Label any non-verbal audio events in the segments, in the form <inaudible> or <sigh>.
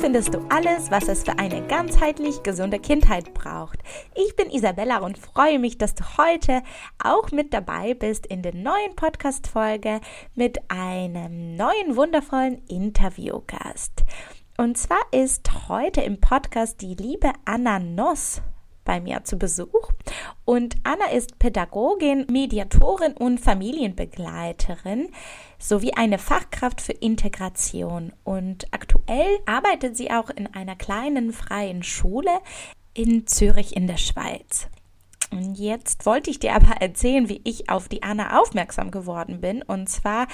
findest du alles, was es für eine ganzheitlich gesunde Kindheit braucht. Ich bin Isabella und freue mich, dass du heute auch mit dabei bist in der neuen Podcast-Folge mit einem neuen wundervollen Interviewgast. Und zwar ist heute im Podcast die liebe Anna Noss bei mir zu Besuch. Und Anna ist Pädagogin, Mediatorin und Familienbegleiterin sowie eine Fachkraft für Integration. Und aktuell arbeitet sie auch in einer kleinen freien Schule in Zürich in der Schweiz. Und jetzt wollte ich dir aber erzählen, wie ich auf die Anna aufmerksam geworden bin. Und zwar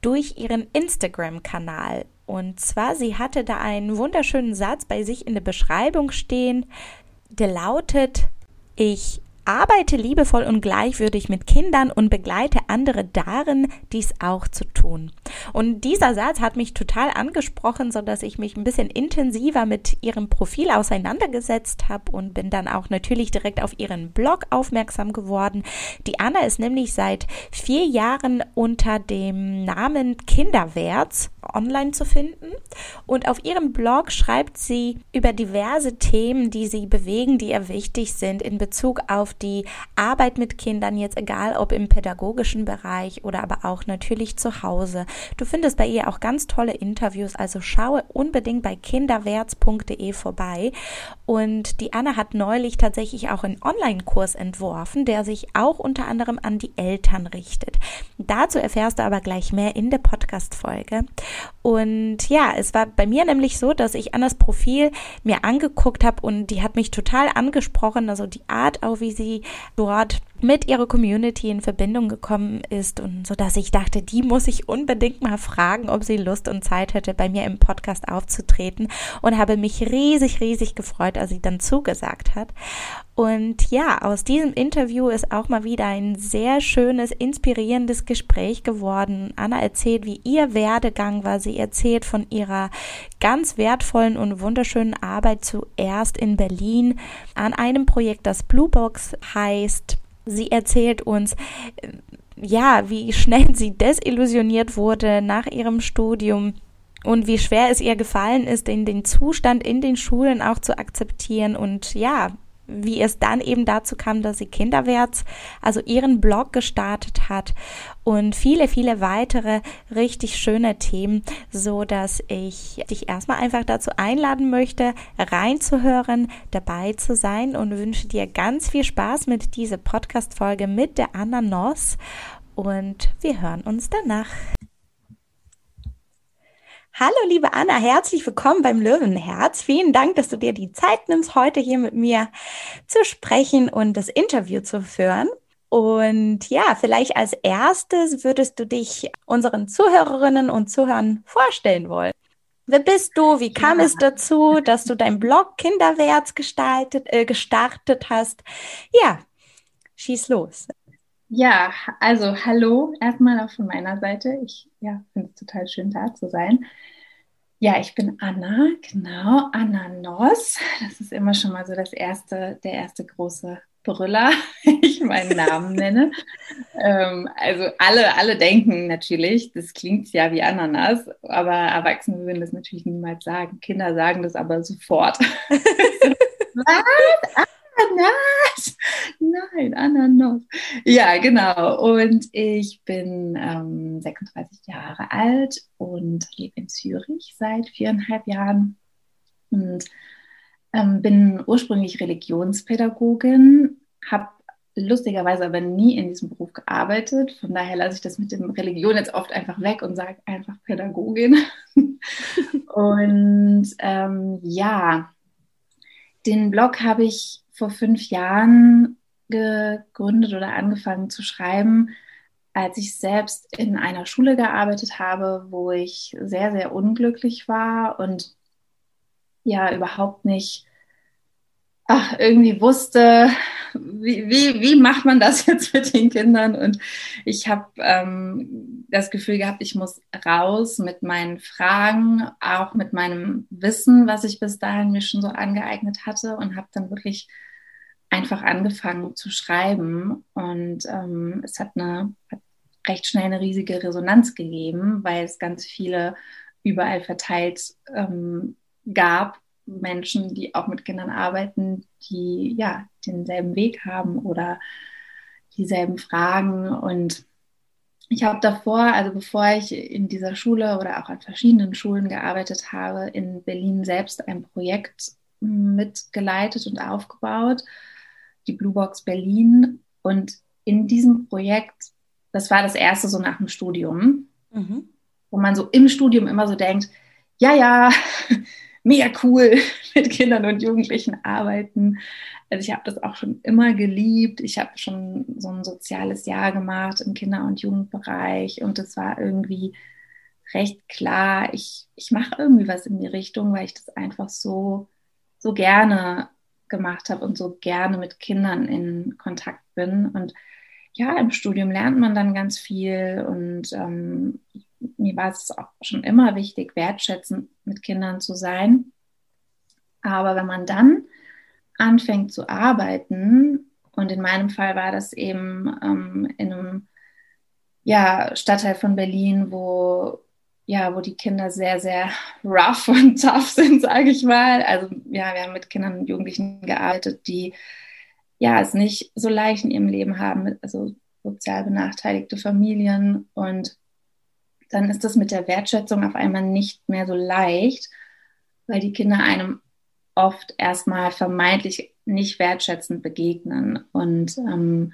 durch ihren Instagram-Kanal. Und zwar, sie hatte da einen wunderschönen Satz bei sich in der Beschreibung stehen der lautet, ich arbeite liebevoll und gleichwürdig mit Kindern und begleite andere darin, dies auch zu tun. Und dieser Satz hat mich total angesprochen, so dass ich mich ein bisschen intensiver mit ihrem Profil auseinandergesetzt habe und bin dann auch natürlich direkt auf ihren Blog aufmerksam geworden. Die Anna ist nämlich seit vier Jahren unter dem Namen Kinderwärts online zu finden. Und auf ihrem Blog schreibt sie über diverse Themen, die sie bewegen, die ihr wichtig sind in Bezug auf die Arbeit mit Kindern, jetzt egal ob im pädagogischen Bereich oder aber auch natürlich zu Hause. Du findest bei ihr auch ganz tolle Interviews, also schaue unbedingt bei kinderwärts.de vorbei. Und die Anna hat neulich tatsächlich auch einen Online-Kurs entworfen, der sich auch unter anderem an die Eltern richtet. Dazu erfährst du aber gleich mehr in der Podcast-Folge. Und ja, es war bei mir nämlich so, dass ich Annas Profil mir angeguckt habe und die hat mich total angesprochen. Also die Art auch, wie sie dort mit ihrer Community in Verbindung gekommen ist und so dass ich dachte, die muss ich unbedingt mal fragen, ob sie Lust und Zeit hätte, bei mir im Podcast aufzutreten und habe mich riesig, riesig gefreut, als sie dann zugesagt hat. Und ja, aus diesem Interview ist auch mal wieder ein sehr schönes, inspirierendes Gespräch geworden. Anna erzählt, wie ihr Werdegang war. Sie erzählt von ihrer ganz wertvollen und wunderschönen Arbeit zuerst in Berlin an einem Projekt, das Bluebox heißt. Sie erzählt uns, äh, ja, wie schnell sie desillusioniert wurde nach ihrem Studium und wie schwer es ihr gefallen ist, in den Zustand in den Schulen auch zu akzeptieren und ja, wie es dann eben dazu kam, dass sie Kinderwärts, also ihren Blog gestartet hat und viele, viele weitere richtig schöne Themen, so dass ich dich erstmal einfach dazu einladen möchte, reinzuhören, dabei zu sein und wünsche dir ganz viel Spaß mit dieser Podcast-Folge mit der Anna Noss und wir hören uns danach. Hallo, liebe Anna, herzlich willkommen beim Löwenherz. Vielen Dank, dass du dir die Zeit nimmst, heute hier mit mir zu sprechen und das Interview zu führen. Und ja, vielleicht als erstes würdest du dich unseren Zuhörerinnen und Zuhörern vorstellen wollen. Wer bist du? Wie kam ja. es dazu, dass du dein Blog Kinderwärts gestaltet, äh, gestartet hast? Ja, schieß los. Ja, also hallo erstmal auch von meiner Seite. Ich ja, finde es total schön da zu sein. Ja, ich bin Anna, genau, Anna Noss. Das ist immer schon mal so das erste, der erste große Brüller, <laughs> ich meinen Namen <laughs> nenne. ähm, also alle, alle denken natürlich, das klingt ja wie Ananas, aber Erwachsene würden das natürlich niemals sagen. Kinder sagen das aber sofort. <laughs> Was? Ananas! Nein, Ananas. Ja, genau. Und ich bin ähm, 36 Jahre alt und lebe in Zürich seit viereinhalb Jahren und ähm, bin ursprünglich Religionspädagogin, habe lustigerweise aber nie in diesem Beruf gearbeitet. Von daher lasse ich das mit dem Religion jetzt oft einfach weg und sage einfach Pädagogin. <laughs> und ähm, ja, den Blog habe ich vor fünf Jahren gegründet oder angefangen zu schreiben, als ich selbst in einer Schule gearbeitet habe, wo ich sehr, sehr unglücklich war und ja überhaupt nicht ach, irgendwie wusste, wie, wie, wie macht man das <laughs> jetzt mit den Kindern? Und ich habe ähm, das Gefühl gehabt, ich muss raus mit meinen Fragen, auch mit meinem Wissen, was ich bis dahin mir schon so angeeignet hatte und habe dann wirklich einfach angefangen zu schreiben. Und ähm, es hat eine hat recht schnell eine riesige Resonanz gegeben, weil es ganz viele überall verteilt ähm, gab, Menschen, die auch mit Kindern arbeiten, die ja denselben Weg haben oder dieselben Fragen. Und ich habe davor, also bevor ich in dieser Schule oder auch an verschiedenen Schulen gearbeitet habe, in Berlin selbst ein Projekt mitgeleitet und aufgebaut, die Blue Box Berlin. Und in diesem Projekt, das war das erste so nach dem Studium, mhm. wo man so im Studium immer so denkt, ja, ja, <laughs> mega cool <laughs> mit Kindern und Jugendlichen arbeiten. Also ich habe das auch schon immer geliebt. Ich habe schon so ein soziales Jahr gemacht im Kinder- und Jugendbereich und es war irgendwie recht klar, ich, ich mache irgendwie was in die Richtung, weil ich das einfach so, so gerne gemacht habe und so gerne mit Kindern in Kontakt bin. Und ja, im Studium lernt man dann ganz viel und ähm, mir war es auch schon immer wichtig, wertschätzend mit Kindern zu sein. Aber wenn man dann anfängt zu arbeiten, und in meinem Fall war das eben ähm, in einem ja, Stadtteil von Berlin, wo ja, wo die Kinder sehr, sehr rough <laughs> und tough sind, sage ich mal. Also ja, wir haben mit Kindern und Jugendlichen gearbeitet, die ja es nicht so leicht in ihrem Leben haben, also sozial benachteiligte Familien und dann ist das mit der Wertschätzung auf einmal nicht mehr so leicht, weil die Kinder einem oft erstmal vermeintlich nicht wertschätzend begegnen. Und ähm,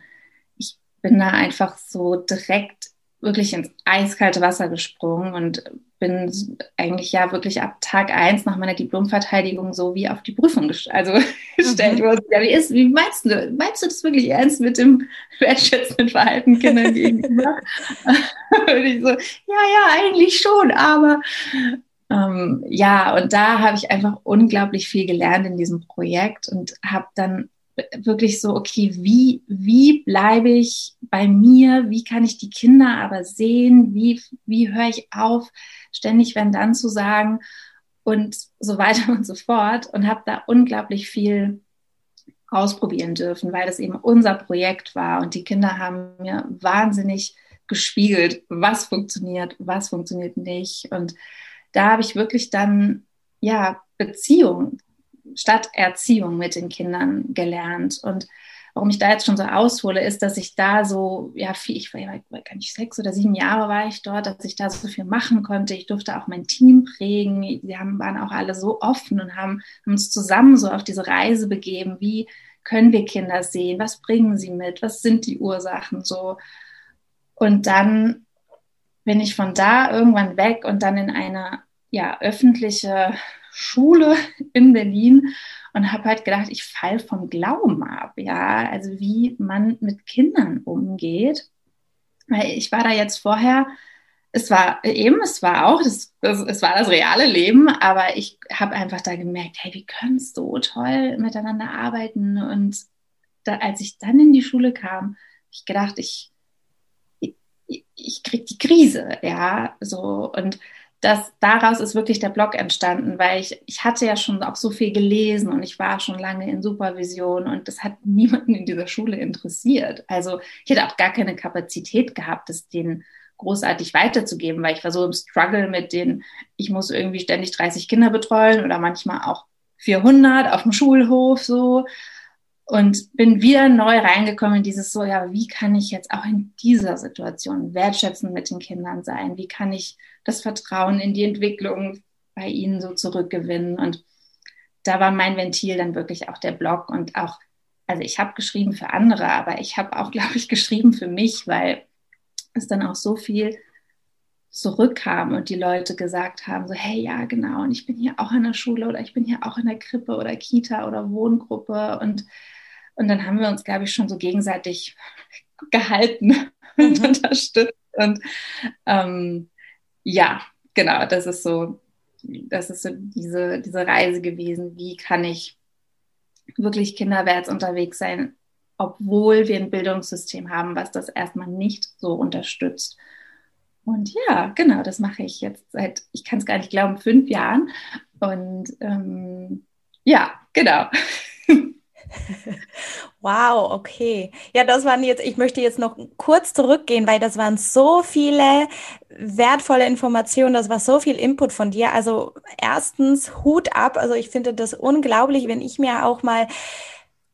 ich bin da einfach so direkt wirklich ins eiskalte Wasser gesprungen und bin eigentlich ja wirklich ab Tag eins nach meiner Diplomverteidigung so wie auf die Prüfung gest also <laughs> gestellt mhm. worden. Ja, wie ist, wie meinst du, meinst du das wirklich ernst mit dem wertschätzenden Verhalten Kindern gegenüber? <laughs> und ich so, ja, ja, eigentlich schon, aber ähm, ja, und da habe ich einfach unglaublich viel gelernt in diesem Projekt und habe dann wirklich so, okay, wie, wie bleibe ich bei mir? Wie kann ich die Kinder aber sehen? Wie, wie höre ich auf, ständig wenn dann zu sagen und so weiter und so fort und habe da unglaublich viel ausprobieren dürfen, weil das eben unser Projekt war und die Kinder haben mir wahnsinnig gespiegelt, was funktioniert, was funktioniert nicht und da habe ich wirklich dann ja Beziehung statt Erziehung mit den Kindern gelernt. Und warum ich da jetzt schon so aushole, ist, dass ich da so, ja, viel, ich war ja gar nicht sechs oder sieben Jahre war ich dort, dass ich da so viel machen konnte. Ich durfte auch mein Team prägen. Sie haben, waren auch alle so offen und haben, haben uns zusammen so auf diese Reise begeben. Wie können wir Kinder sehen? Was bringen sie mit? Was sind die Ursachen so? Und dann bin ich von da irgendwann weg und dann in eine ja, öffentliche Schule in Berlin und habe halt gedacht, ich fall vom Glauben ab, ja, also wie man mit Kindern umgeht. Weil ich war da jetzt vorher, es war eben, es war auch, das, das, es war das reale Leben, aber ich habe einfach da gemerkt, hey, wir können so toll miteinander arbeiten. Und da, als ich dann in die Schule kam, ich gedacht, ich, ich, ich krieg die Krise, ja, so und das, daraus ist wirklich der Blog entstanden, weil ich, ich hatte ja schon auch so viel gelesen und ich war schon lange in Supervision und das hat niemanden in dieser Schule interessiert. Also ich hätte auch gar keine Kapazität gehabt, das denen großartig weiterzugeben, weil ich war so im Struggle mit den, ich muss irgendwie ständig 30 Kinder betreuen oder manchmal auch 400 auf dem Schulhof so und bin wieder neu reingekommen in dieses so, ja, wie kann ich jetzt auch in dieser Situation wertschätzend mit den Kindern sein? Wie kann ich das Vertrauen in die Entwicklung bei ihnen so zurückgewinnen? Und da war mein Ventil dann wirklich auch der Blog und auch, also ich habe geschrieben für andere, aber ich habe auch, <laughs> glaube ich, geschrieben für mich, weil es dann auch so viel zurückkam und die Leute gesagt haben, so, hey, ja, genau, und ich bin hier auch in der Schule oder ich bin hier auch in der Krippe oder Kita oder Wohngruppe und und dann haben wir uns, glaube ich, schon so gegenseitig <laughs> gehalten <laughs> und mhm. unterstützt. Und ähm, ja, genau, das ist so, das ist so diese, diese Reise gewesen. Wie kann ich wirklich kinderwärts unterwegs sein, obwohl wir ein Bildungssystem haben, was das erstmal nicht so unterstützt. Und ja, genau, das mache ich jetzt seit, ich kann es gar nicht glauben, fünf Jahren. Und ähm, ja, genau. <laughs> <laughs> Wow, okay. Ja, das waren jetzt, ich möchte jetzt noch kurz zurückgehen, weil das waren so viele wertvolle Informationen, das war so viel Input von dir. Also erstens Hut ab. Also ich finde das unglaublich, wenn ich mir auch mal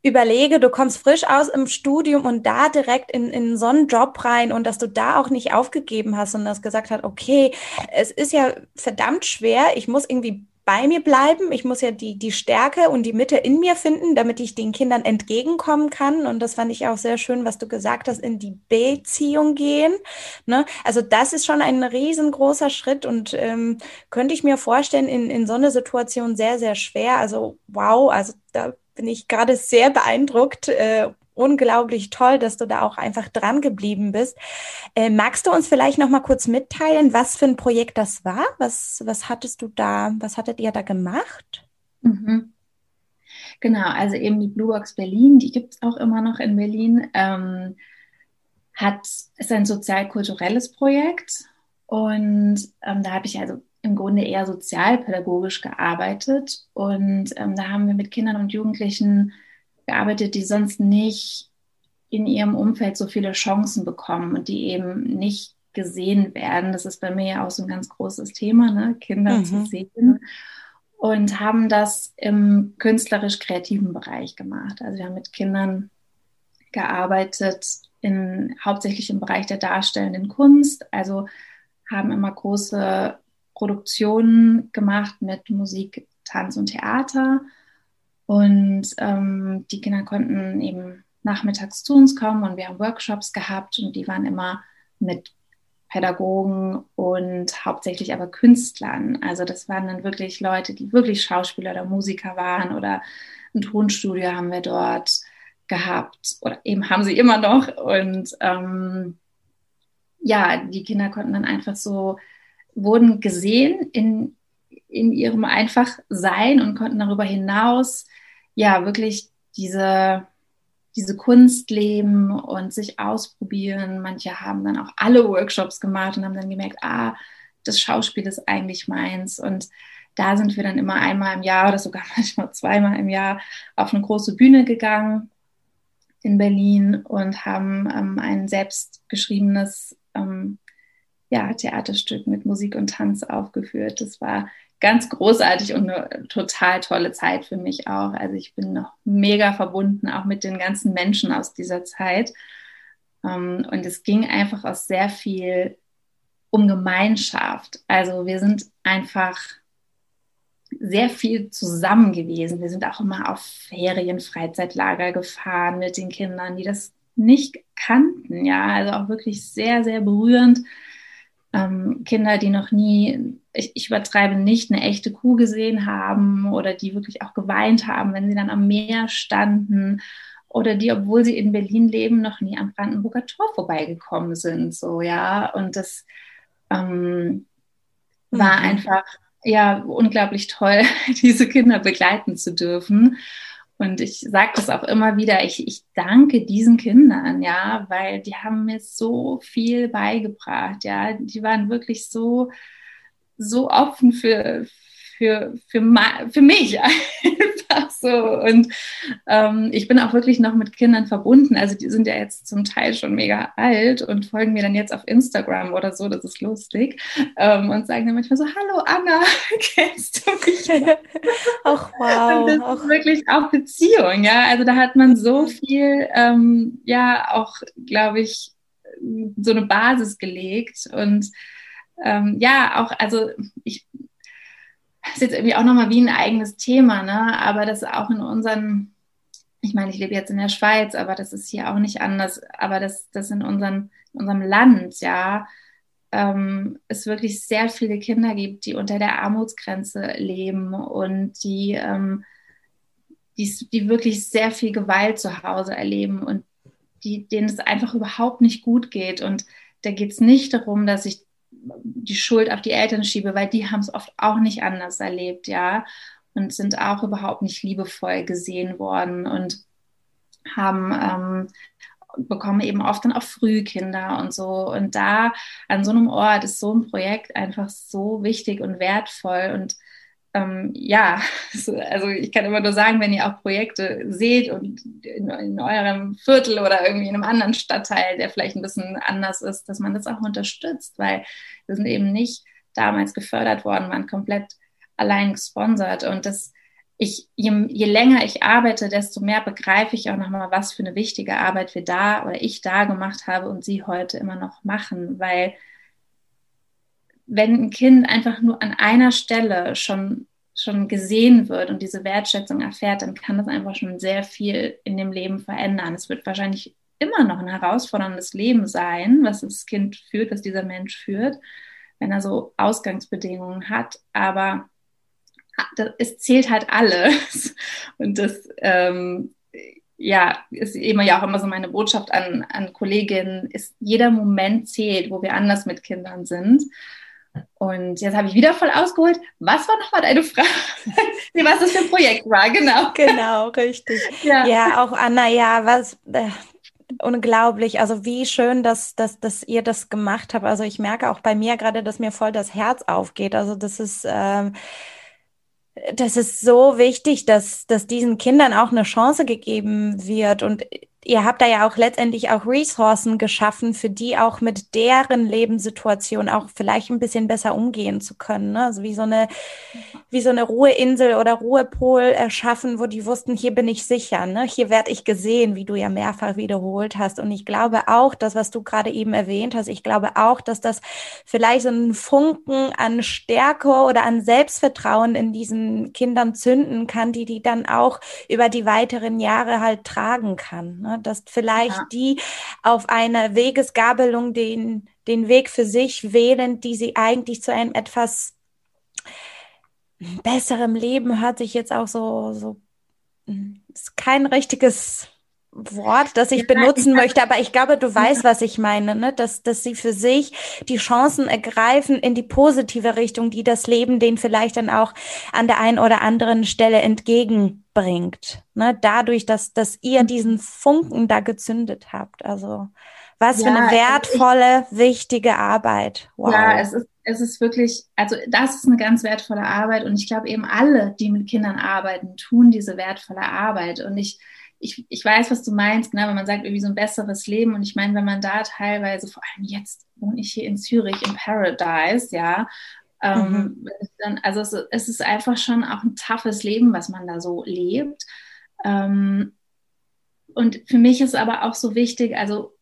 überlege, du kommst frisch aus im Studium und da direkt in, in so einen Job rein und dass du da auch nicht aufgegeben hast und das gesagt hast, okay, es ist ja verdammt schwer, ich muss irgendwie bei mir bleiben. Ich muss ja die, die Stärke und die Mitte in mir finden, damit ich den Kindern entgegenkommen kann. Und das fand ich auch sehr schön, was du gesagt hast, in die Beziehung gehen. Ne? Also das ist schon ein riesengroßer Schritt und ähm, könnte ich mir vorstellen, in, in so einer Situation sehr, sehr schwer. Also wow, also da bin ich gerade sehr beeindruckt. Äh, unglaublich toll, dass du da auch einfach dran geblieben bist. Äh, magst du uns vielleicht noch mal kurz mitteilen, was für ein Projekt das war? Was, was hattest du da, was hattet ihr da gemacht? Mhm. Genau, also eben die Blue Box Berlin, die gibt es auch immer noch in Berlin, ähm, hat, ist ein sozial-kulturelles Projekt und ähm, da habe ich also im Grunde eher sozialpädagogisch gearbeitet und ähm, da haben wir mit Kindern und Jugendlichen gearbeitet, die sonst nicht in ihrem Umfeld so viele Chancen bekommen und die eben nicht gesehen werden. Das ist bei mir ja auch so ein ganz großes Thema, ne? Kinder mhm. zu sehen. Und haben das im künstlerisch-kreativen Bereich gemacht. Also wir haben mit Kindern gearbeitet, in, hauptsächlich im Bereich der darstellenden Kunst. Also haben immer große Produktionen gemacht mit Musik, Tanz und Theater und ähm, die Kinder konnten eben nachmittags zu uns kommen und wir haben Workshops gehabt und die waren immer mit Pädagogen und hauptsächlich aber Künstlern. Also das waren dann wirklich Leute, die wirklich Schauspieler oder Musiker waren oder ein Tonstudio haben wir dort gehabt oder eben haben sie immer noch. Und ähm, ja, die Kinder konnten dann einfach so, wurden gesehen in, in ihrem Einfachsein und konnten darüber hinaus ja wirklich diese, diese Kunst leben und sich ausprobieren. Manche haben dann auch alle Workshops gemacht und haben dann gemerkt, ah, das Schauspiel ist eigentlich meins. Und da sind wir dann immer einmal im Jahr oder sogar <laughs> manchmal zweimal im Jahr auf eine große Bühne gegangen in Berlin und haben ähm, ein selbstgeschriebenes ähm, ja, Theaterstück mit Musik und Tanz aufgeführt. Das war ganz großartig und eine total tolle Zeit für mich auch. Also ich bin noch mega verbunden, auch mit den ganzen Menschen aus dieser Zeit. Ähm, und es ging einfach auch sehr viel um Gemeinschaft. Also wir sind einfach sehr viel zusammen gewesen. Wir sind auch immer auf Ferien, Freizeitlager gefahren mit den Kindern, die das nicht kannten. Ja, also auch wirklich sehr, sehr berührend ähm, Kinder, die noch nie, ich, ich, übertreibe nicht, eine echte Kuh gesehen haben oder die wirklich auch geweint haben, wenn sie dann am Meer standen oder die, obwohl sie in Berlin leben, noch nie am Brandenburger Tor vorbeigekommen sind. So, ja, und das ähm, war mhm. einfach ja unglaublich toll, <laughs> diese Kinder begleiten zu dürfen. Und ich sage das auch immer wieder, ich, ich danke diesen Kindern, ja, weil die haben mir so viel beigebracht, ja. Die waren wirklich so, so offen für, für, für, für mich <laughs> einfach so. Und ähm, ich bin auch wirklich noch mit Kindern verbunden. Also die sind ja jetzt zum Teil schon mega alt und folgen mir dann jetzt auf Instagram oder so, das ist lustig. Ähm, und sagen dann manchmal so, hallo Anna, <laughs> kennst du mich? <laughs> Ach wow. Und das ist wirklich auch Beziehung, ja. Also da hat man so mhm. viel, ähm, ja, auch, glaube ich, so eine Basis gelegt und ähm, ja, auch, also ich ist jetzt irgendwie auch nochmal wie ein eigenes Thema, ne? Aber das auch in unseren, ich meine, ich lebe jetzt in der Schweiz, aber das ist hier auch nicht anders, aber das, das in, unseren, in unserem Land, ja, ähm, es wirklich sehr viele Kinder gibt, die unter der Armutsgrenze leben und die, ähm, die, die wirklich sehr viel Gewalt zu Hause erleben und die, denen es einfach überhaupt nicht gut geht. Und da geht es nicht darum, dass ich die Schuld auf die Eltern schiebe, weil die haben es oft auch nicht anders erlebt, ja, und sind auch überhaupt nicht liebevoll gesehen worden und haben ähm, bekommen eben oft dann auch Frühkinder und so. Und da an so einem Ort ist so ein Projekt einfach so wichtig und wertvoll und ähm, ja, <laughs> also ich kann immer nur sagen, wenn ihr auch Projekte seht und in, in, eurem Viertel oder irgendwie in einem anderen Stadtteil, der vielleicht ein bisschen anders ist, dass man das auch unterstützt, weil wir sind eben nicht damals gefördert worden, waren komplett allein gesponsert. Und das ich, je, je länger ich arbeite, desto mehr begreife ich auch nochmal, was für eine wichtige Arbeit wir da oder ich da gemacht habe und sie heute immer noch machen, weil wenn ein Kind einfach nur an einer Stelle schon, schon gesehen wird und diese Wertschätzung erfährt, dann kann das einfach schon sehr viel in dem Leben verändern. Es wird wahrscheinlich immer noch ein herausforderndes Leben sein, was das Kind führt, was dieser Mensch führt, wenn er so Ausgangsbedingungen hat. Aber es zählt halt alles. <laughs> Und das, ähm, ja, ist immer ja auch immer so meine Botschaft an, an Kolleginnen, ist jeder Moment zählt, wo wir anders mit Kindern sind. Und jetzt habe ich wieder voll ausgeholt. Was war nochmal deine Frage? <laughs> was das für ein Projekt war, genau. Genau, richtig. Ja, ja auch Anna, ja, was. Äh, unglaublich. Also wie schön, dass, dass, dass ihr das gemacht habt. Also ich merke auch bei mir gerade, dass mir voll das Herz aufgeht. Also das ist. Ähm, das ist so wichtig, dass, dass diesen Kindern auch eine Chance gegeben wird. Und ihr habt da ja auch letztendlich auch Ressourcen geschaffen, für die auch mit deren Lebenssituation auch vielleicht ein bisschen besser umgehen zu können. Ne? Also wie so eine, wie so eine Ruheinsel oder Ruhepol erschaffen, wo die wussten, hier bin ich sicher, ne? hier werde ich gesehen, wie du ja mehrfach wiederholt hast. Und ich glaube auch, das, was du gerade eben erwähnt hast, ich glaube auch, dass das vielleicht so einen Funken an Stärke oder an Selbstvertrauen in diesen Kindern zünden kann, die die dann auch über die weiteren Jahre halt tragen kann. Ne? Dass vielleicht ja. die auf einer Wegesgabelung den, den Weg für sich wählen, die sie eigentlich zu einem etwas besserem Leben hört sich jetzt auch so, so hm, ist kein richtiges Wort, das ich benutzen möchte, aber ich glaube, du weißt, was ich meine, ne? dass, dass sie für sich die Chancen ergreifen in die positive Richtung, die das Leben denen vielleicht dann auch an der einen oder anderen Stelle entgegenbringt. Ne? Dadurch, dass, dass ihr mhm. diesen Funken da gezündet habt. Also was ja, für eine wertvolle, ich, wichtige Arbeit. Wow. Ja, es ist, es ist wirklich, also das ist eine ganz wertvolle Arbeit und ich glaube eben alle, die mit Kindern arbeiten, tun diese wertvolle Arbeit und ich ich, ich weiß, was du meinst, ne, wenn man sagt, irgendwie so ein besseres Leben. Und ich meine, wenn man da teilweise, vor allem jetzt wohne ich hier in Zürich im Paradise, ja, ähm, mhm. dann, also es, es, ist einfach schon auch ein toughes Leben, was man da so lebt. Ähm, und für mich ist aber auch so wichtig, also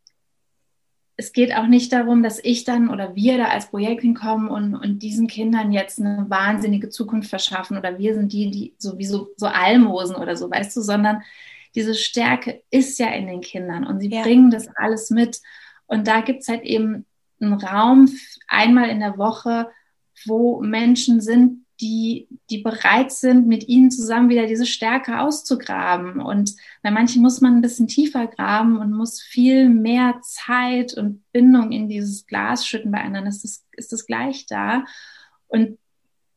es geht auch nicht darum, dass ich dann oder wir da als Projekt hinkommen und, und diesen Kindern jetzt eine wahnsinnige Zukunft verschaffen oder wir sind die, die sowieso so Almosen oder so, weißt du, sondern diese Stärke ist ja in den Kindern und sie ja. bringen das alles mit. Und da gibt es halt eben einen Raum einmal in der Woche, wo Menschen sind, die, die bereit sind, mit ihnen zusammen wieder diese Stärke auszugraben. Und bei manchen muss man ein bisschen tiefer graben und muss viel mehr Zeit und Bindung in dieses Glas schütten. Bei anderen ist es, ist es gleich da. Und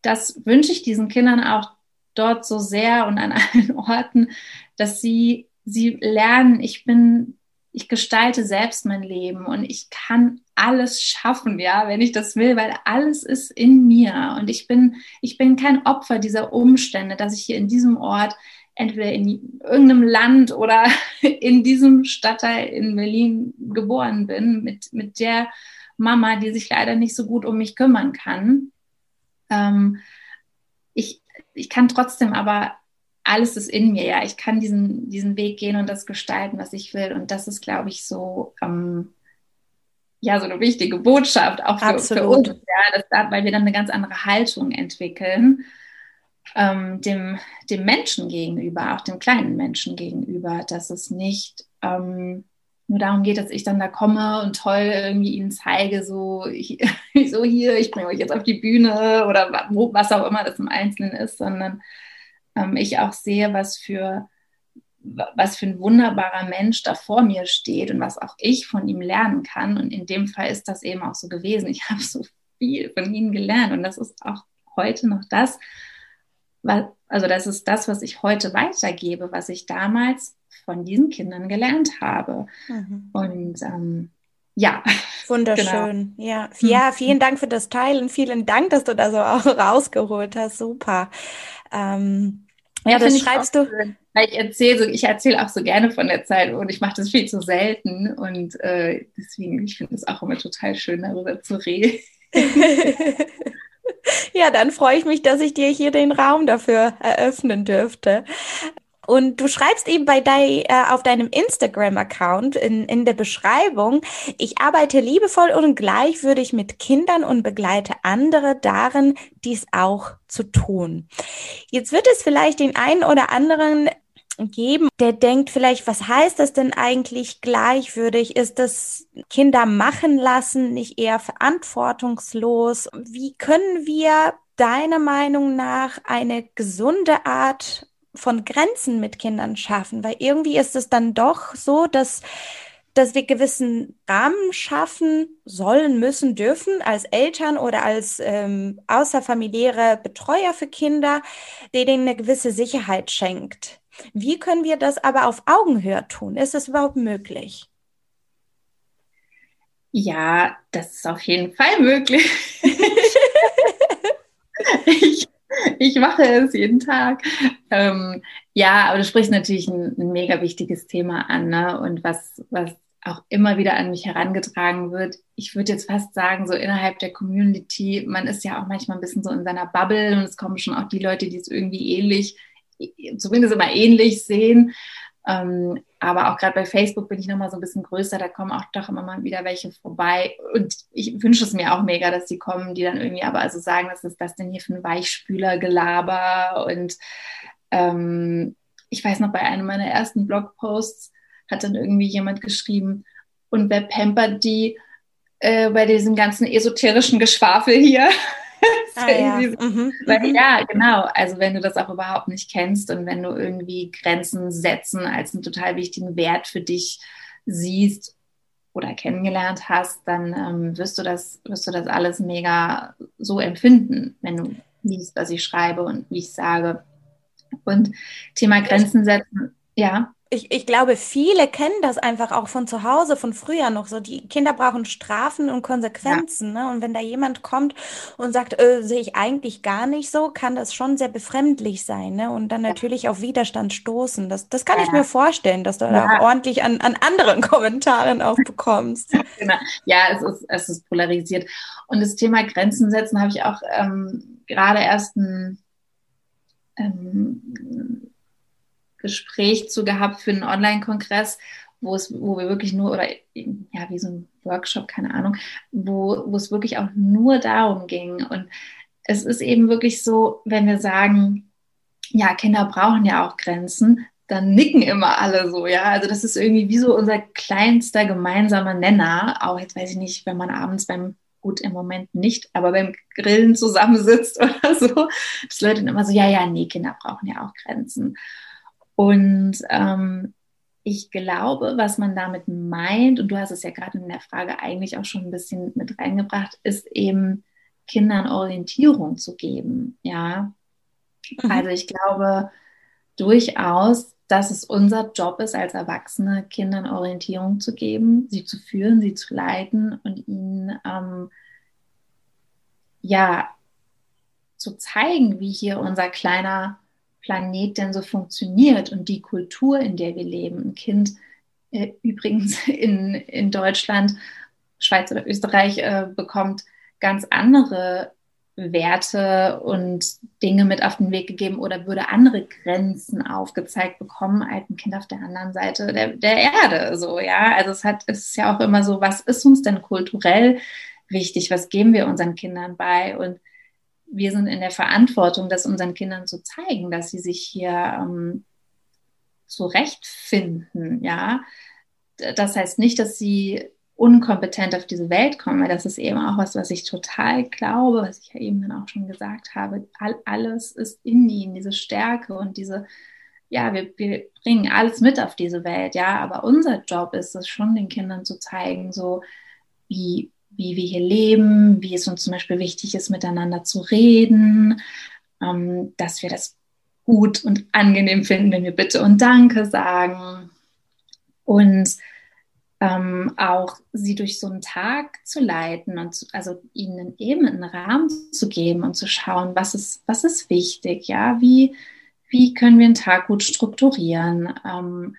das wünsche ich diesen Kindern auch dort so sehr und an allen <laughs> Orten, dass sie, sie lernen, ich bin, ich gestalte selbst mein Leben und ich kann alles schaffen, ja, wenn ich das will, weil alles ist in mir und ich bin, ich bin kein Opfer dieser Umstände, dass ich hier in diesem Ort entweder in irgendeinem Land oder <laughs> in diesem Stadtteil in Berlin geboren bin, mit, mit der Mama, die sich leider nicht so gut um mich kümmern kann. Ähm, ich, ich kann trotzdem aber alles ist in mir, ja. Ich kann diesen, diesen Weg gehen und das gestalten, was ich will. Und das ist, glaube ich, so, ähm, ja, so eine wichtige Botschaft auch für, für uns, ja, dass weil wir dann eine ganz andere Haltung entwickeln, ähm, dem, dem Menschen gegenüber, auch dem kleinen Menschen gegenüber, dass es nicht ähm, nur darum geht, dass ich dann da komme und toll irgendwie ihnen zeige, so, ich, <laughs> so hier, ich bringe euch jetzt auf die Bühne oder was auch immer das im Einzelnen ist, sondern ähm, ich auch sehe, was für, was für ein wunderbarer Mensch da vor mir steht und was auch ich von ihm lernen kann. Und in dem Fall ist das eben auch so gewesen. Ich <laughs> habe so viel von ihnen gelernt und das ist auch heute noch das, was, also das ist das, was ich heute weitergebe, was ich damals von diesen Kindern gelernt habe. Mhm. Und ähm, ja. <laughs> Wunderschön. Genau. Ja. ja, vielen Dank für das Teilen. Vielen Dank, dass du da so auch <laughs> rausgeholt hast. Super. Ähm, ja, das schreibst du. Weil ich erzähle so, ich erzähle auch so gerne von der Zeit und ich mache das viel zu selten und äh, deswegen, ich finde es auch immer total schön, darüber zu reden. <laughs> ja, dann freue ich mich, dass ich dir hier den Raum dafür eröffnen dürfte. Und du schreibst eben bei de, äh, auf deinem Instagram-Account in, in der Beschreibung, ich arbeite liebevoll und gleichwürdig mit Kindern und begleite andere darin, dies auch zu tun. Jetzt wird es vielleicht den einen oder anderen geben, der denkt vielleicht, was heißt das denn eigentlich gleichwürdig? Ist das Kinder machen lassen nicht eher verantwortungslos? Wie können wir deiner Meinung nach eine gesunde Art von Grenzen mit Kindern schaffen, weil irgendwie ist es dann doch so, dass dass wir gewissen Rahmen schaffen sollen, müssen, dürfen als Eltern oder als ähm, außerfamiliäre Betreuer für Kinder, der denen eine gewisse Sicherheit schenkt. Wie können wir das aber auf Augenhöhe tun? Ist es überhaupt möglich? Ja, das ist auf jeden Fall möglich. <laughs> ich ich mache es jeden Tag. Ähm, ja, aber du sprichst natürlich ein, ein mega wichtiges Thema an, ne? Und was, was auch immer wieder an mich herangetragen wird. Ich würde jetzt fast sagen, so innerhalb der Community, man ist ja auch manchmal ein bisschen so in seiner Bubble und es kommen schon auch die Leute, die es irgendwie ähnlich, zumindest immer ähnlich sehen. Ähm, aber auch gerade bei Facebook bin ich nochmal so ein bisschen größer, da kommen auch doch immer mal wieder welche vorbei. Und ich wünsche es mir auch mega, dass die kommen, die dann irgendwie aber also sagen, was ist das denn hier für ein Weichspülergelaber? Und ähm, ich weiß noch, bei einem meiner ersten Blogposts hat dann irgendwie jemand geschrieben, und wer pampert die äh, bei diesem ganzen esoterischen Geschwafel hier? <laughs> Ah, ja. Mhm. Weil, mhm. ja, genau. Also wenn du das auch überhaupt nicht kennst und wenn du irgendwie Grenzen setzen als einen total wichtigen Wert für dich siehst oder kennengelernt hast, dann ähm, wirst du das, wirst du das alles mega so empfinden, wenn du liest, was ich schreibe und wie ich sage. Und Thema Grenzen setzen, ja ich, ich glaube, viele kennen das einfach auch von zu Hause, von früher noch so. Die Kinder brauchen Strafen und Konsequenzen. Ja. Ne? Und wenn da jemand kommt und sagt, äh, sehe ich eigentlich gar nicht so, kann das schon sehr befremdlich sein. Ne? Und dann ja. natürlich auf Widerstand stoßen. Das, das kann ja. ich mir vorstellen, dass du da auch ordentlich an, an anderen <laughs> Kommentaren auch bekommst. genau. Ja, es ist, es ist polarisiert. Und das Thema Grenzen setzen habe ich auch ähm, gerade erst ein ähm, Gespräch zu gehabt für einen Online-Kongress, wo es, wo wir wirklich nur, oder ja, wie so ein Workshop, keine Ahnung, wo, wo es wirklich auch nur darum ging. Und es ist eben wirklich so, wenn wir sagen, ja, Kinder brauchen ja auch Grenzen, dann nicken immer alle so, ja. Also das ist irgendwie wie so unser kleinster gemeinsamer Nenner. Auch jetzt weiß ich nicht, wenn man abends beim gut im Moment nicht, aber beim Grillen zusammensitzt <laughs> oder so, dass Leute dann immer so, ja, ja, nee, Kinder brauchen ja auch Grenzen. Und ähm, ich glaube, was man damit meint, und du hast es ja gerade in der Frage eigentlich auch schon ein bisschen mit reingebracht, ist eben Kindern Orientierung zu geben. Ja, mhm. also ich glaube durchaus, dass es unser Job ist, als Erwachsene Kindern Orientierung zu geben, sie zu führen, sie zu leiten und ihnen ähm, ja zu zeigen, wie hier unser kleiner Planet denn so funktioniert und die Kultur, in der wir leben. Ein Kind äh, übrigens <laughs> in, in Deutschland, Schweiz oder Österreich äh, bekommt ganz andere Werte und Dinge mit auf den Weg gegeben oder würde andere Grenzen aufgezeigt bekommen als ein Kind auf der anderen Seite der, der Erde. So, ja. Also es hat, es ist ja auch immer so, was ist uns denn kulturell wichtig? Was geben wir unseren Kindern bei? Und wir sind in der Verantwortung, das unseren Kindern zu zeigen, dass sie sich hier ähm, zurechtfinden, ja. Das heißt nicht, dass sie unkompetent auf diese Welt kommen, weil das ist eben auch was, was ich total glaube, was ich ja eben dann auch schon gesagt habe. All, alles ist in ihnen, diese Stärke und diese, ja, wir, wir bringen alles mit auf diese Welt, ja, aber unser Job ist es schon, den Kindern zu zeigen, so wie, wie wir hier leben, wie es uns zum Beispiel wichtig ist, miteinander zu reden, ähm, dass wir das gut und angenehm finden, wenn wir Bitte und Danke sagen. Und ähm, auch sie durch so einen Tag zu leiten und zu, also ihnen eben einen Rahmen zu geben und zu schauen, was ist, was ist wichtig, ja, wie, wie können wir einen Tag gut strukturieren. Ähm,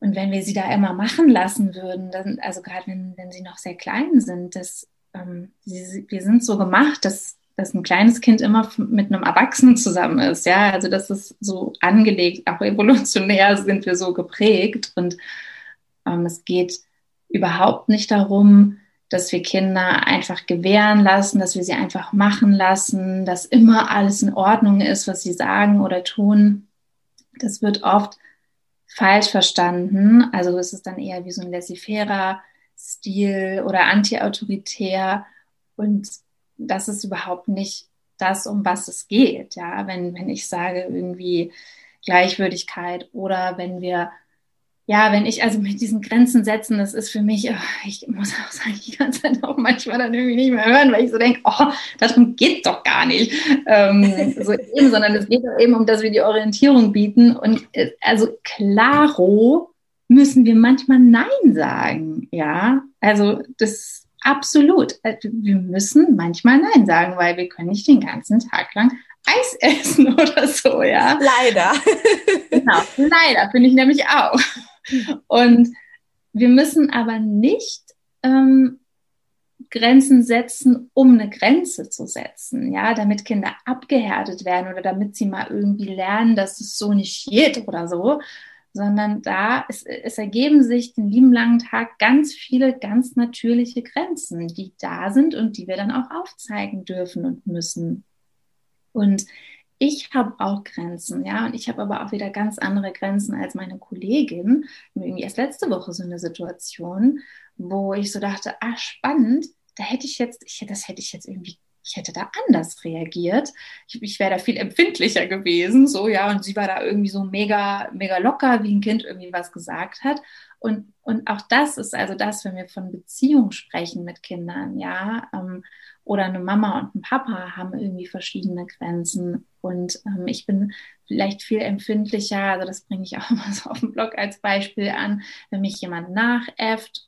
und wenn wir sie da immer machen lassen würden, dann, also gerade wenn, wenn sie noch sehr klein sind, dass ähm, sie, wir sind so gemacht, dass, dass ein kleines Kind immer mit einem Erwachsenen zusammen ist, ja, also das ist so angelegt, auch evolutionär sind wir so geprägt und ähm, es geht überhaupt nicht darum, dass wir Kinder einfach gewähren lassen, dass wir sie einfach machen lassen, dass immer alles in Ordnung ist, was sie sagen oder tun. Das wird oft falsch verstanden. Also es ist dann eher wie so ein laissez-faire Stil oder anti-autoritär. Und das ist überhaupt nicht das, um was es geht. Ja, wenn, wenn ich sage irgendwie Gleichwürdigkeit oder wenn wir ja, wenn ich also mit diesen Grenzen setzen, das ist für mich, oh, ich muss auch sagen, die ganze Zeit auch manchmal dann irgendwie nicht mehr hören, weil ich so denke, oh, darum geht doch gar nicht. Ähm, <laughs> so eben, sondern es geht doch eben um, dass wir die Orientierung bieten. Und äh, also klaro müssen wir manchmal Nein sagen. Ja, also das absolut. Äh, wir müssen manchmal Nein sagen, weil wir können nicht den ganzen Tag lang Eis <laughs> essen oder so, ja. Leider. genau, leider, finde ich nämlich auch. Und wir müssen aber nicht ähm, Grenzen setzen, um eine Grenze zu setzen, ja, damit Kinder abgehärtet werden oder damit sie mal irgendwie lernen, dass es so nicht geht oder so, sondern da es, es ergeben sich den lieben langen Tag ganz viele ganz natürliche Grenzen, die da sind und die wir dann auch aufzeigen dürfen und müssen. Und ich habe auch Grenzen, ja, und ich habe aber auch wieder ganz andere Grenzen als meine Kollegin. Irgendwie erst letzte Woche so eine Situation, wo ich so dachte, ah, spannend, da hätte ich jetzt, ich, das hätte ich jetzt irgendwie, ich hätte da anders reagiert. Ich, ich wäre da viel empfindlicher gewesen, so, ja, und sie war da irgendwie so mega, mega locker, wie ein Kind irgendwie was gesagt hat. Und, und auch das ist also das, wenn wir von Beziehung sprechen mit Kindern, ja, ähm, oder eine Mama und ein Papa haben irgendwie verschiedene Grenzen. Und ähm, ich bin vielleicht viel empfindlicher, also das bringe ich <laughs> auch immer so auf dem Blog als Beispiel an, wenn mich jemand nachäfft.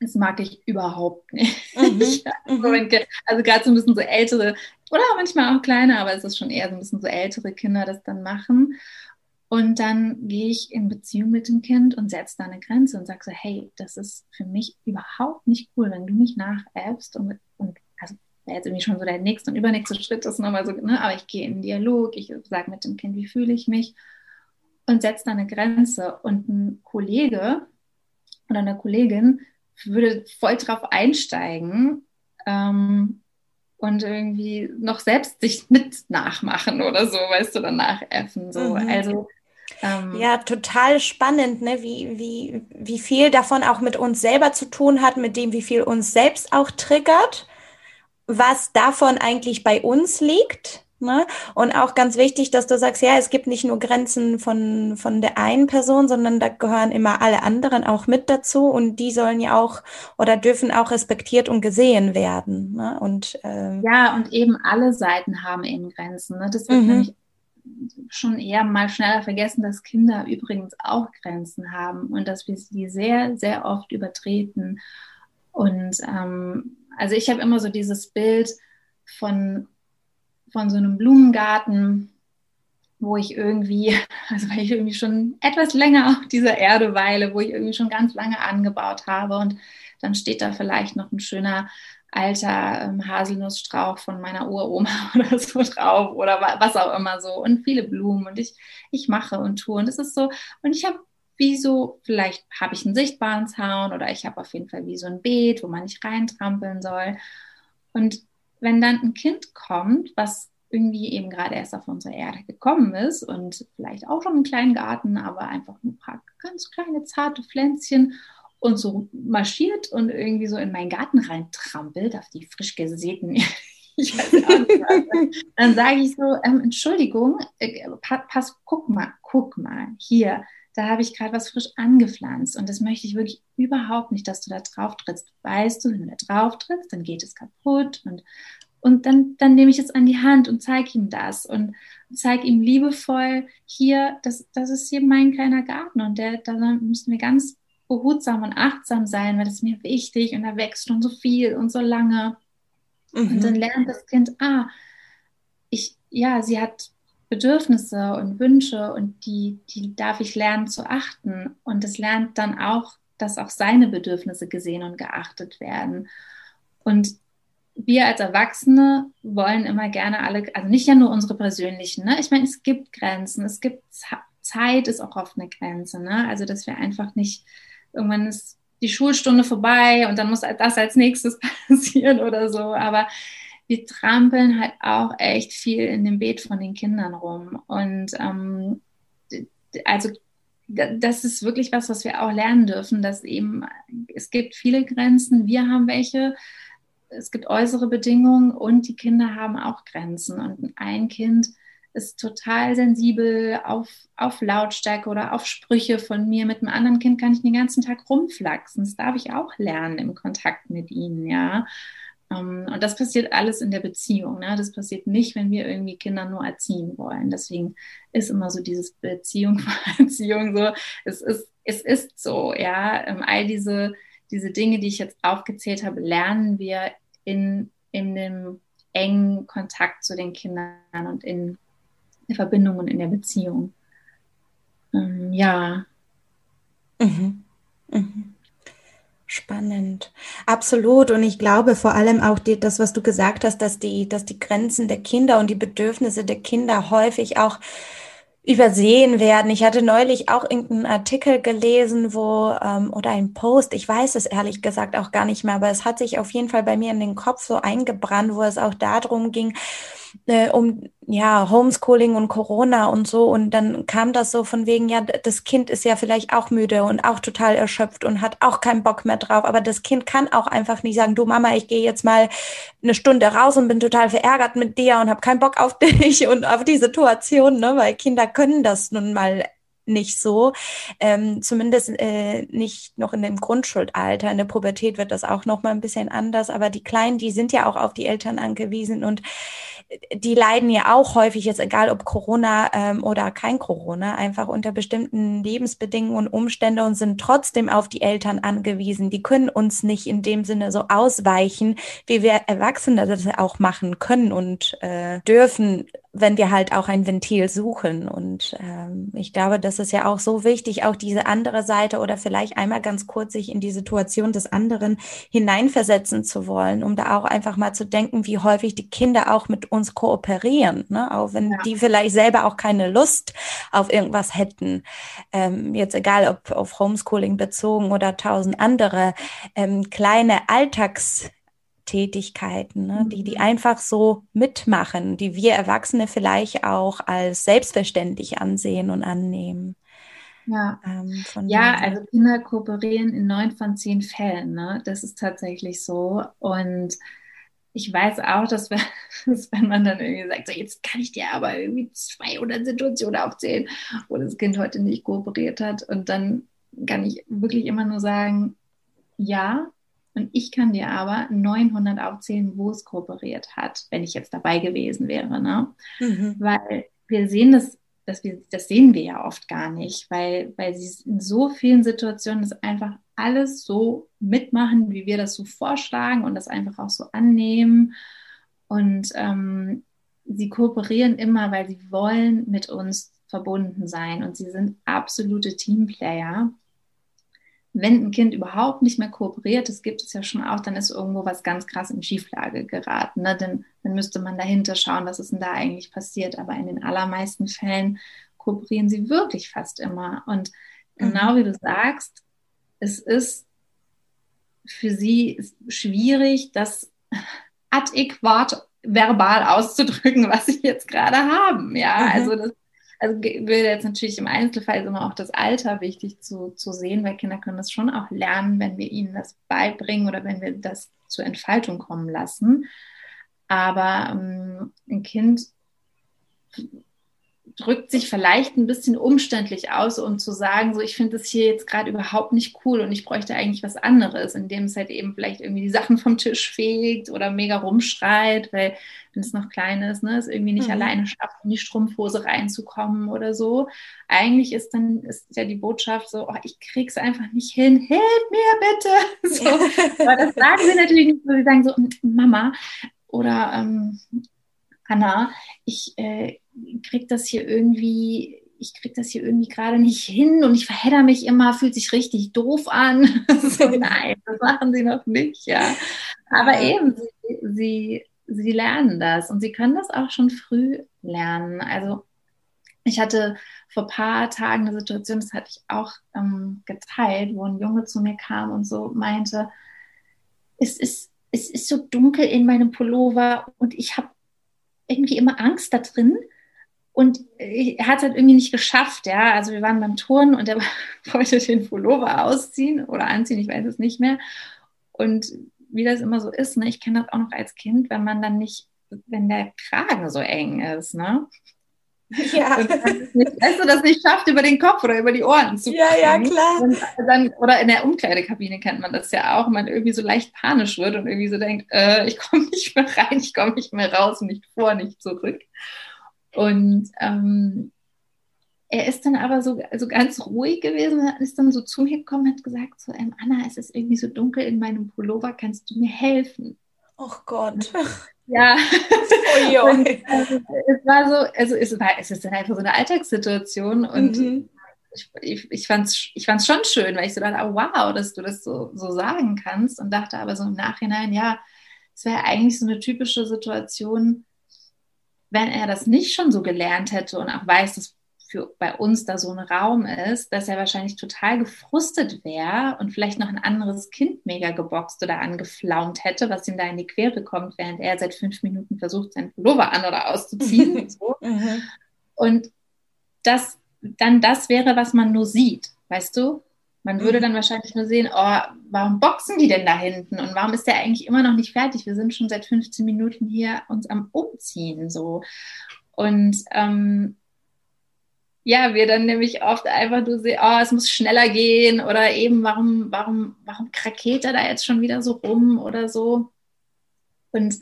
Das mag ich überhaupt nicht. <laughs> Mhm. mhm. also gerade so ein bisschen so ältere oder manchmal auch kleine, aber es ist schon eher so ein bisschen so ältere Kinder das dann machen. Und dann gehe ich in Beziehung mit dem Kind und setze da eine Grenze und sage so, hey, das ist für mich überhaupt nicht cool, wenn du mich nachäffst und, und wäre jetzt irgendwie schon so der nächste und übernächste Schritt ist nochmal so, ne, aber ich gehe in den Dialog, ich sage mit dem Kind, wie fühle ich mich und setze da eine Grenze. Und ein Kollege oder eine Kollegin würde voll drauf einsteigen ähm, und irgendwie noch selbst sich mit nachmachen oder so, weißt du, dann nachäffen. So. Mhm. Also ähm, ja, total spannend, ne? wie, wie, wie viel davon auch mit uns selber zu tun hat, mit dem, wie viel uns selbst auch triggert was davon eigentlich bei uns liegt. Ne? Und auch ganz wichtig, dass du sagst, ja, es gibt nicht nur Grenzen von, von der einen Person, sondern da gehören immer alle anderen auch mit dazu und die sollen ja auch oder dürfen auch respektiert und gesehen werden. Ne? Und, ähm, ja, und eben alle Seiten haben eben Grenzen. Ne? Das wird mhm. nämlich schon eher mal schneller vergessen, dass Kinder übrigens auch Grenzen haben und dass wir sie sehr, sehr oft übertreten. Und ähm, also ich habe immer so dieses Bild von, von so einem Blumengarten, wo ich irgendwie, <laughs> also weil ich irgendwie schon etwas länger auf dieser Erde weile, wo ich irgendwie schon ganz lange angebaut habe und dann steht da vielleicht noch ein schöner alter ähm, Haselnussstrauch von meiner Uroma <laughs> oder so drauf oder was auch immer so und viele Blumen und ich, ich mache und tue und das ist so und ich habe wie so, vielleicht habe ich einen sichtbaren Zaun oder ich habe auf jeden Fall wie so ein Beet, wo man nicht reintrampeln soll. Und wenn dann ein Kind kommt, was irgendwie eben gerade erst auf unsere Erde gekommen ist und vielleicht auch schon einen kleinen Garten, aber einfach ein paar ganz kleine, zarte Pflänzchen und so marschiert und irgendwie so in meinen Garten reintrampelt, auf die frisch gesäten <laughs> <laughs> dann sage ich so, ähm, Entschuldigung, äh, pass, guck mal, guck mal, hier, da habe ich gerade was frisch angepflanzt und das möchte ich wirklich überhaupt nicht, dass du da drauf trittst. Weißt du, wenn du da drauf trittst, dann geht es kaputt und, und dann, dann nehme ich es an die Hand und zeige ihm das und zeige ihm liebevoll, hier, das, das ist hier mein kleiner Garten und der, da müssen wir ganz behutsam und achtsam sein, weil das ist mir wichtig und da wächst schon so viel und so lange. Mhm. Und dann lernt das Kind, ah, ich, ja, sie hat Bedürfnisse und Wünsche und die, die darf ich lernen zu achten. Und es lernt dann auch, dass auch seine Bedürfnisse gesehen und geachtet werden. Und wir als Erwachsene wollen immer gerne alle, also nicht ja nur unsere persönlichen, ne? Ich meine, es gibt Grenzen, es gibt Zeit ist auch oft eine Grenze, ne? Also dass wir einfach nicht, irgendwann ist die Schulstunde vorbei und dann muss das als nächstes <laughs> passieren oder so. Aber wir trampeln halt auch echt viel in dem Beet von den Kindern rum. Und ähm, also das ist wirklich was, was wir auch lernen dürfen, dass eben es gibt viele Grenzen, wir haben welche, es gibt äußere Bedingungen und die Kinder haben auch Grenzen. Und ein Kind ist total sensibel auf, auf Lautstärke oder auf Sprüche von mir. Mit einem anderen Kind kann ich den ganzen Tag rumflaxen. Das darf ich auch lernen im Kontakt mit ihnen, ja. Ähm, und das passiert alles in der Beziehung. Ne? Das passiert nicht, wenn wir irgendwie Kinder nur erziehen wollen. Deswegen ist immer so dieses Beziehung vor <laughs> Erziehung so. Es ist, es ist so, ja. Ähm, all diese diese Dinge, die ich jetzt aufgezählt habe, lernen wir in, in dem engen Kontakt zu den Kindern und in der Verbindung und in der Beziehung. Ähm, ja. Mhm. Mhm. Spannend. Absolut. Und ich glaube vor allem auch die, das, was du gesagt hast, dass die, dass die Grenzen der Kinder und die Bedürfnisse der Kinder häufig auch übersehen werden. Ich hatte neulich auch irgendeinen Artikel gelesen, wo ähm, oder ein Post, ich weiß es ehrlich gesagt auch gar nicht mehr, aber es hat sich auf jeden Fall bei mir in den Kopf so eingebrannt, wo es auch darum ging, äh, um ja Homeschooling und Corona und so und dann kam das so von wegen ja das Kind ist ja vielleicht auch müde und auch total erschöpft und hat auch keinen Bock mehr drauf, aber das Kind kann auch einfach nicht sagen, du Mama, ich gehe jetzt mal eine Stunde raus und bin total verärgert mit dir und habe keinen Bock auf <laughs> dich und auf die Situation, ne, weil Kinder können das nun mal nicht so. Ähm, zumindest äh, nicht noch in dem Grundschuldalter. In der Pubertät wird das auch noch mal ein bisschen anders. Aber die Kleinen, die sind ja auch auf die Eltern angewiesen und die leiden ja auch häufig jetzt, egal ob Corona ähm, oder kein Corona, einfach unter bestimmten Lebensbedingungen und Umstände und sind trotzdem auf die Eltern angewiesen. Die können uns nicht in dem Sinne so ausweichen, wie wir Erwachsene das auch machen können und äh, dürfen wenn wir halt auch ein Ventil suchen. Und ähm, ich glaube, das ist ja auch so wichtig, auch diese andere Seite oder vielleicht einmal ganz kurz sich in die Situation des anderen hineinversetzen zu wollen, um da auch einfach mal zu denken, wie häufig die Kinder auch mit uns kooperieren, ne? auch wenn ja. die vielleicht selber auch keine Lust auf irgendwas hätten. Ähm, jetzt egal, ob auf Homeschooling bezogen oder tausend andere ähm, kleine Alltags Tätigkeiten, ne? die, die mhm. einfach so mitmachen, die wir Erwachsene vielleicht auch als selbstverständlich ansehen und annehmen. Ja, ähm, ja also Kinder kooperieren in neun von zehn Fällen. Ne? Das ist tatsächlich so. Und ich weiß auch, dass, wir, <laughs> dass wenn man dann irgendwie sagt, so jetzt kann ich dir aber irgendwie 200 Situationen aufzählen, wo das Kind heute nicht kooperiert hat. Und dann kann ich wirklich immer nur sagen, ja, und ich kann dir aber 900 aufzählen, wo es kooperiert hat, wenn ich jetzt dabei gewesen wäre. Ne? Mhm. Weil wir sehen das, dass wir, das sehen wir ja oft gar nicht, weil, weil sie in so vielen Situationen das einfach alles so mitmachen, wie wir das so vorschlagen und das einfach auch so annehmen. Und ähm, sie kooperieren immer, weil sie wollen mit uns verbunden sein und sie sind absolute Teamplayer wenn ein Kind überhaupt nicht mehr kooperiert, das gibt es ja schon auch, dann ist irgendwo was ganz krass in Schieflage geraten. Ne? Denn dann müsste man dahinter schauen, was ist denn da eigentlich passiert. Aber in den allermeisten Fällen kooperieren sie wirklich fast immer. Und genau mhm. wie du sagst, es ist für sie schwierig, das adäquat verbal auszudrücken, was sie jetzt gerade haben. Ja, mhm. also das also würde jetzt natürlich im Einzelfall immer auch das Alter wichtig zu, zu sehen, weil Kinder können das schon auch lernen, wenn wir ihnen das beibringen oder wenn wir das zur Entfaltung kommen lassen. Aber ähm, ein Kind drückt sich vielleicht ein bisschen umständlich aus, um zu sagen, so ich finde das hier jetzt gerade überhaupt nicht cool und ich bräuchte eigentlich was anderes, indem es halt eben vielleicht irgendwie die Sachen vom Tisch fegt oder mega rumschreit, weil wenn es noch klein ist, ne, es irgendwie nicht mhm. alleine schafft, in die Strumpfhose reinzukommen oder so. Eigentlich ist dann ist ja die Botschaft so, oh, ich krieg's einfach nicht hin, hilf mir bitte. <laughs> So. Aber das sagen sie natürlich nicht, sie sagen so, Mama oder ähm, Anna, ich äh, krieg das hier irgendwie, ich krieg das hier irgendwie gerade nicht hin und ich verhedder mich immer, fühlt sich richtig doof an. <laughs> so, nein, das machen sie noch nicht, ja. Aber eben, sie, sie, sie lernen das und sie können das auch schon früh lernen. Also ich hatte vor ein paar Tagen eine Situation, das hatte ich auch ähm, geteilt, wo ein Junge zu mir kam und so meinte, es ist, es ist so dunkel in meinem Pullover und ich habe irgendwie immer Angst da drin. Und er hat es halt irgendwie nicht geschafft, ja. Also wir waren beim Turnen und er <laughs> wollte den Pullover ausziehen oder anziehen, ich weiß es nicht mehr. Und wie das immer so ist, ne, ich kenne das auch noch als Kind, wenn man dann nicht, wenn der Kragen so eng ist, ne? Ja. Und nicht, weißt du, das nicht schafft, über den Kopf oder über die Ohren zu Ja, ja, klar. Dann, oder in der Umkleidekabine kennt man das ja auch, man irgendwie so leicht panisch wird und irgendwie so denkt, äh, ich komme nicht mehr rein, ich komme nicht mehr raus, nicht vor, nicht zurück. Und ähm, er ist dann aber so also ganz ruhig gewesen, ist dann so zu mir gekommen und hat gesagt, so, ähm, Anna, es ist irgendwie so dunkel in meinem Pullover, kannst du mir helfen? Oh Gott. Ja. Ui, ui. Also, es war so, also es, war, es ist dann einfach so eine Alltagssituation und mhm. ich, ich, ich fand es ich fand's schon schön, weil ich so dachte, oh, wow, dass du das so, so sagen kannst und dachte aber so im Nachhinein, ja, es wäre eigentlich so eine typische Situation, wenn er das nicht schon so gelernt hätte und auch weiß, dass für bei uns da so ein Raum ist, dass er wahrscheinlich total gefrustet wäre und vielleicht noch ein anderes Kind mega geboxt oder angeflaumt hätte, was ihm da in die Quere kommt, während er seit fünf Minuten versucht, seinen Pullover an oder auszuziehen. <laughs> und, so. Mhm. und das dann das wäre, was man nur sieht, weißt du? Man würde mhm. dann wahrscheinlich nur sehen, oh, warum boxen die denn da hinten und warum ist der eigentlich immer noch nicht fertig? Wir sind schon seit 15 Minuten hier uns am Umziehen so. Und ähm, ja, wir dann nämlich oft einfach nur sehen, oh, es muss schneller gehen oder eben, warum, warum, warum krakeelt er da jetzt schon wieder so rum oder so. Und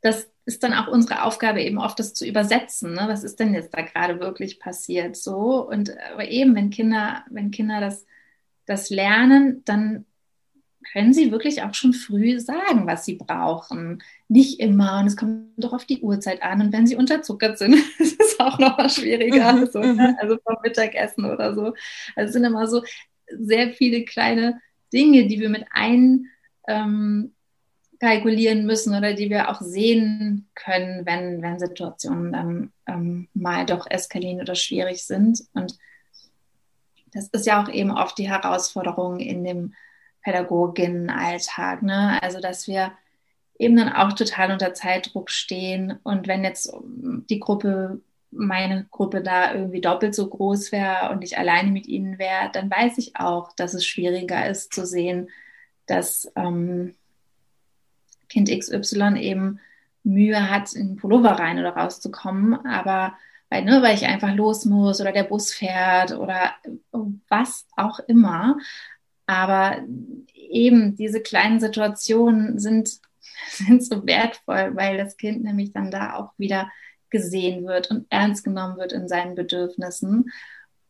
das ist dann auch unsere Aufgabe, eben oft das zu übersetzen. Ne? Was ist denn jetzt da gerade wirklich passiert? So. Und aber eben, wenn Kinder, wenn Kinder das, das lernen, dann können sie wirklich auch schon früh sagen, was sie brauchen. Nicht immer. Und es kommt doch auf die Uhrzeit an. Und wenn sie unterzuckert sind, <laughs> ist es auch noch mal schwieriger. Mhm, so, ne? Mhm. Also vom Mittagessen oder so. Also es sind immer so sehr viele kleine Dinge, die wir mit ein ähm, kalkulieren müssen oder die wir auch sehen können, wenn, wenn Situationen dann ähm, mal doch eskalieren oder schwierig sind. Und das ist ja auch eben oft die Herausforderung in dem Pädagoginnenalltag. Ne? Also, dass wir eben dann auch total unter Zeitdruck stehen. Und wenn jetzt die Gruppe, meine Gruppe da irgendwie doppelt so groß wäre und ich alleine mit ihnen wäre, dann weiß ich auch, dass es schwieriger ist zu sehen, dass ähm, Kind XY eben Mühe hat, in den Pullover rein oder rauszukommen, aber weil, ne, weil ich einfach los muss oder der Bus fährt oder was auch immer. Aber eben diese kleinen Situationen sind, <laughs> sind so wertvoll, weil das Kind nämlich dann da auch wieder gesehen wird und ernst genommen wird in seinen Bedürfnissen.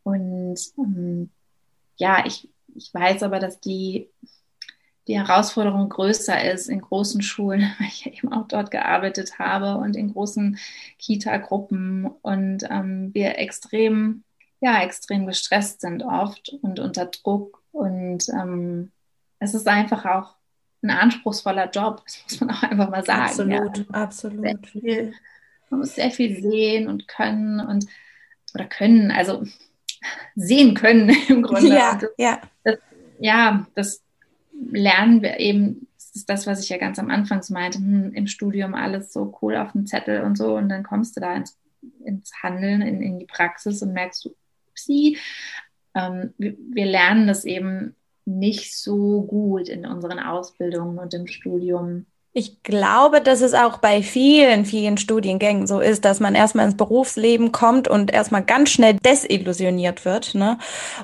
Und ähm, ja, ich, ich weiß aber, dass die, die Herausforderung größer ist in großen Schulen, <laughs> weil ich eben auch dort gearbeitet habe und in großen Kita-Gruppen und ähm, wir extrem, ja, extrem gestresst sind oft und unter Druck und ähm, es ist einfach auch ein anspruchsvoller Job, das muss man auch einfach mal sagen. Absolut, ja. absolut. Viel, man muss sehr viel sehen und können und oder können, also sehen können <laughs> im Grunde. Ja, das, ja. Das, ja, das lernen wir eben, das ist das, was ich ja ganz am Anfang meinte, hm, im Studium alles so cool auf dem Zettel und so und dann kommst du da ins, ins Handeln, in, in die Praxis und merkst du, sie, ähm, wir, wir lernen das eben nicht so gut in unseren Ausbildungen und im Studium, Ich glaube, dass es auch bei vielen, vielen Studiengängen so ist, dass man erstmal ins Berufsleben kommt und erstmal ganz schnell desillusioniert wird. Ne?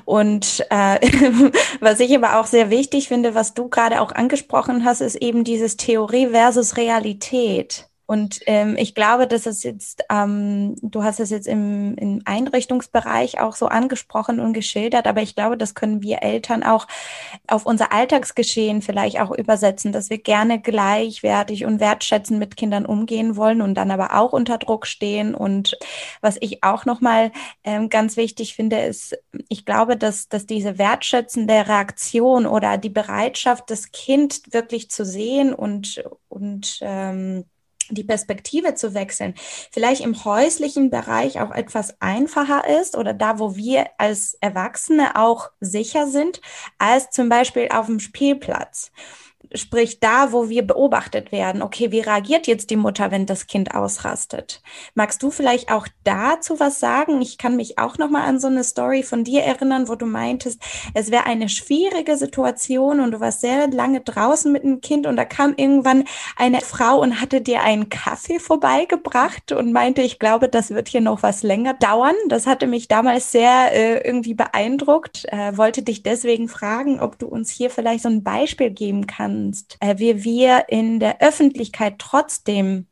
Und äh, <laughs> was ich aber auch sehr wichtig finde, was du gerade auch angesprochen hast, ist eben dieses Theorie versus Realität. Und ähm, ich glaube, dass es jetzt, ähm, du hast es jetzt im, im Einrichtungsbereich auch so angesprochen und geschildert, aber ich glaube, das können wir Eltern auch auf unser Alltagsgeschehen vielleicht auch übersetzen, dass wir gerne gleichwertig und wertschätzend mit Kindern umgehen wollen und dann aber auch unter Druck stehen. Und was ich auch nochmal ähm, ganz wichtig finde, ist, ich glaube, dass, dass diese wertschätzende Reaktion oder die Bereitschaft, das Kind wirklich zu sehen und, und ähm, die Perspektive zu wechseln, vielleicht im häuslichen Bereich auch etwas einfacher ist oder da, wo wir als Erwachsene auch sicher sind, als zum Beispiel auf dem Spielplatz. Sprich, da, wo wir beobachtet werden, okay, wie reagiert jetzt die Mutter, wenn das Kind ausrastet? Magst du vielleicht auch dazu was sagen? Ich kann mich auch noch mal an so eine Story von dir erinnern, wo du meintest, es wäre eine schwierige Situation und du warst sehr lange draußen mit dem Kind und da kam irgendwann eine Frau und hatte dir einen Kaffee vorbeigebracht und meinte, ich glaube, das wird hier noch was länger dauern. Das hatte mich damals sehr äh, irgendwie beeindruckt. Äh, wollte dich deswegen fragen, ob du uns hier vielleicht so ein Beispiel geben kannst kannst, äh, wie wir in der Öffentlichkeit trotzdem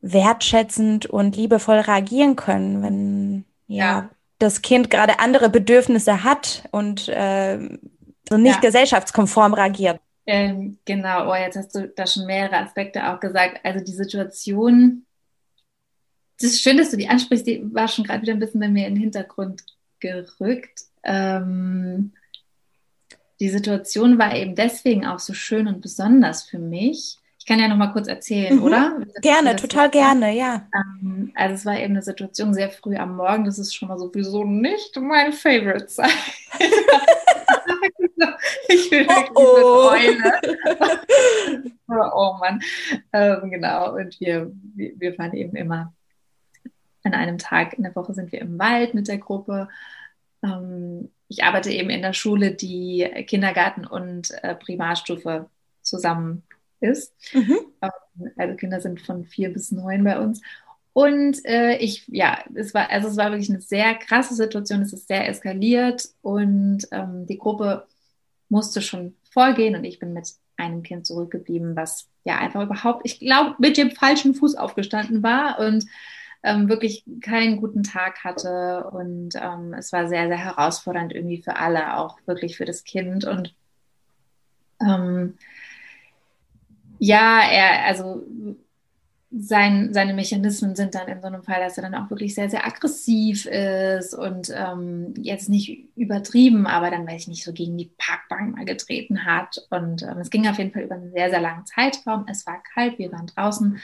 wertschätzend und liebevoll reagieren können, wenn ja, ja. das Kind gerade andere Bedürfnisse hat und äh, so nicht ja. gesellschaftskonform reagiert. Ähm, genau, oh, jetzt hast du da schon mehrere Aspekte auch gesagt. Also die Situation, das ist schön, dass du die ansprichst, die war schon gerade wieder ein bisschen bei mir in den Hintergrund gerückt. Ähm, die Situation war eben deswegen auch so schön und besonders für mich. Ich kann ja noch mal kurz erzählen, mhm. oder? Gerne, total gerne, ja. Ähm, also es war eben eine Situation sehr früh am Morgen. Das ist schon mal sowieso nicht mein Favorite sein. <laughs> ich bin oh, wirklich oh. oh, <laughs> oh Mann. Ähm, genau. Und wir, wir, wir fahren eben immer an einem Tag in der Woche sind wir im Wald mit der Gruppe. Ähm, ich arbeite eben in der Schule, die Kindergarten und äh, Primarstufe zusammen ist. Mhm. Ähm, also Kinder sind von vier bis neun bei uns. Und äh, ich, ja, es war, also es war wirklich eine sehr krasse Situation, es ist sehr eskaliert und ähm, die Gruppe musste schon vorgehen und ich bin mit einem Kind zurückgeblieben, was ja einfach überhaupt, ich glaube, mit dem falschen Fuß aufgestanden war und ähm, wirklich keinen guten Tag hatte. Und ähm, es war sehr, sehr herausfordernd irgendwie für alle, auch wirklich für das Kind. Und ähm, ja, er, also sein, seine Mechanismen sind dann in so einem Fall, dass er dann auch wirklich sehr, sehr aggressiv ist und ähm, jetzt nicht übertrieben, aber dann, weiß ich nicht, so gegen die Parkbank mal getreten hat. Und ähm, es ging auf jeden Fall über einen sehr, sehr langen Zeitraum. Es war kalt, wir waren draußen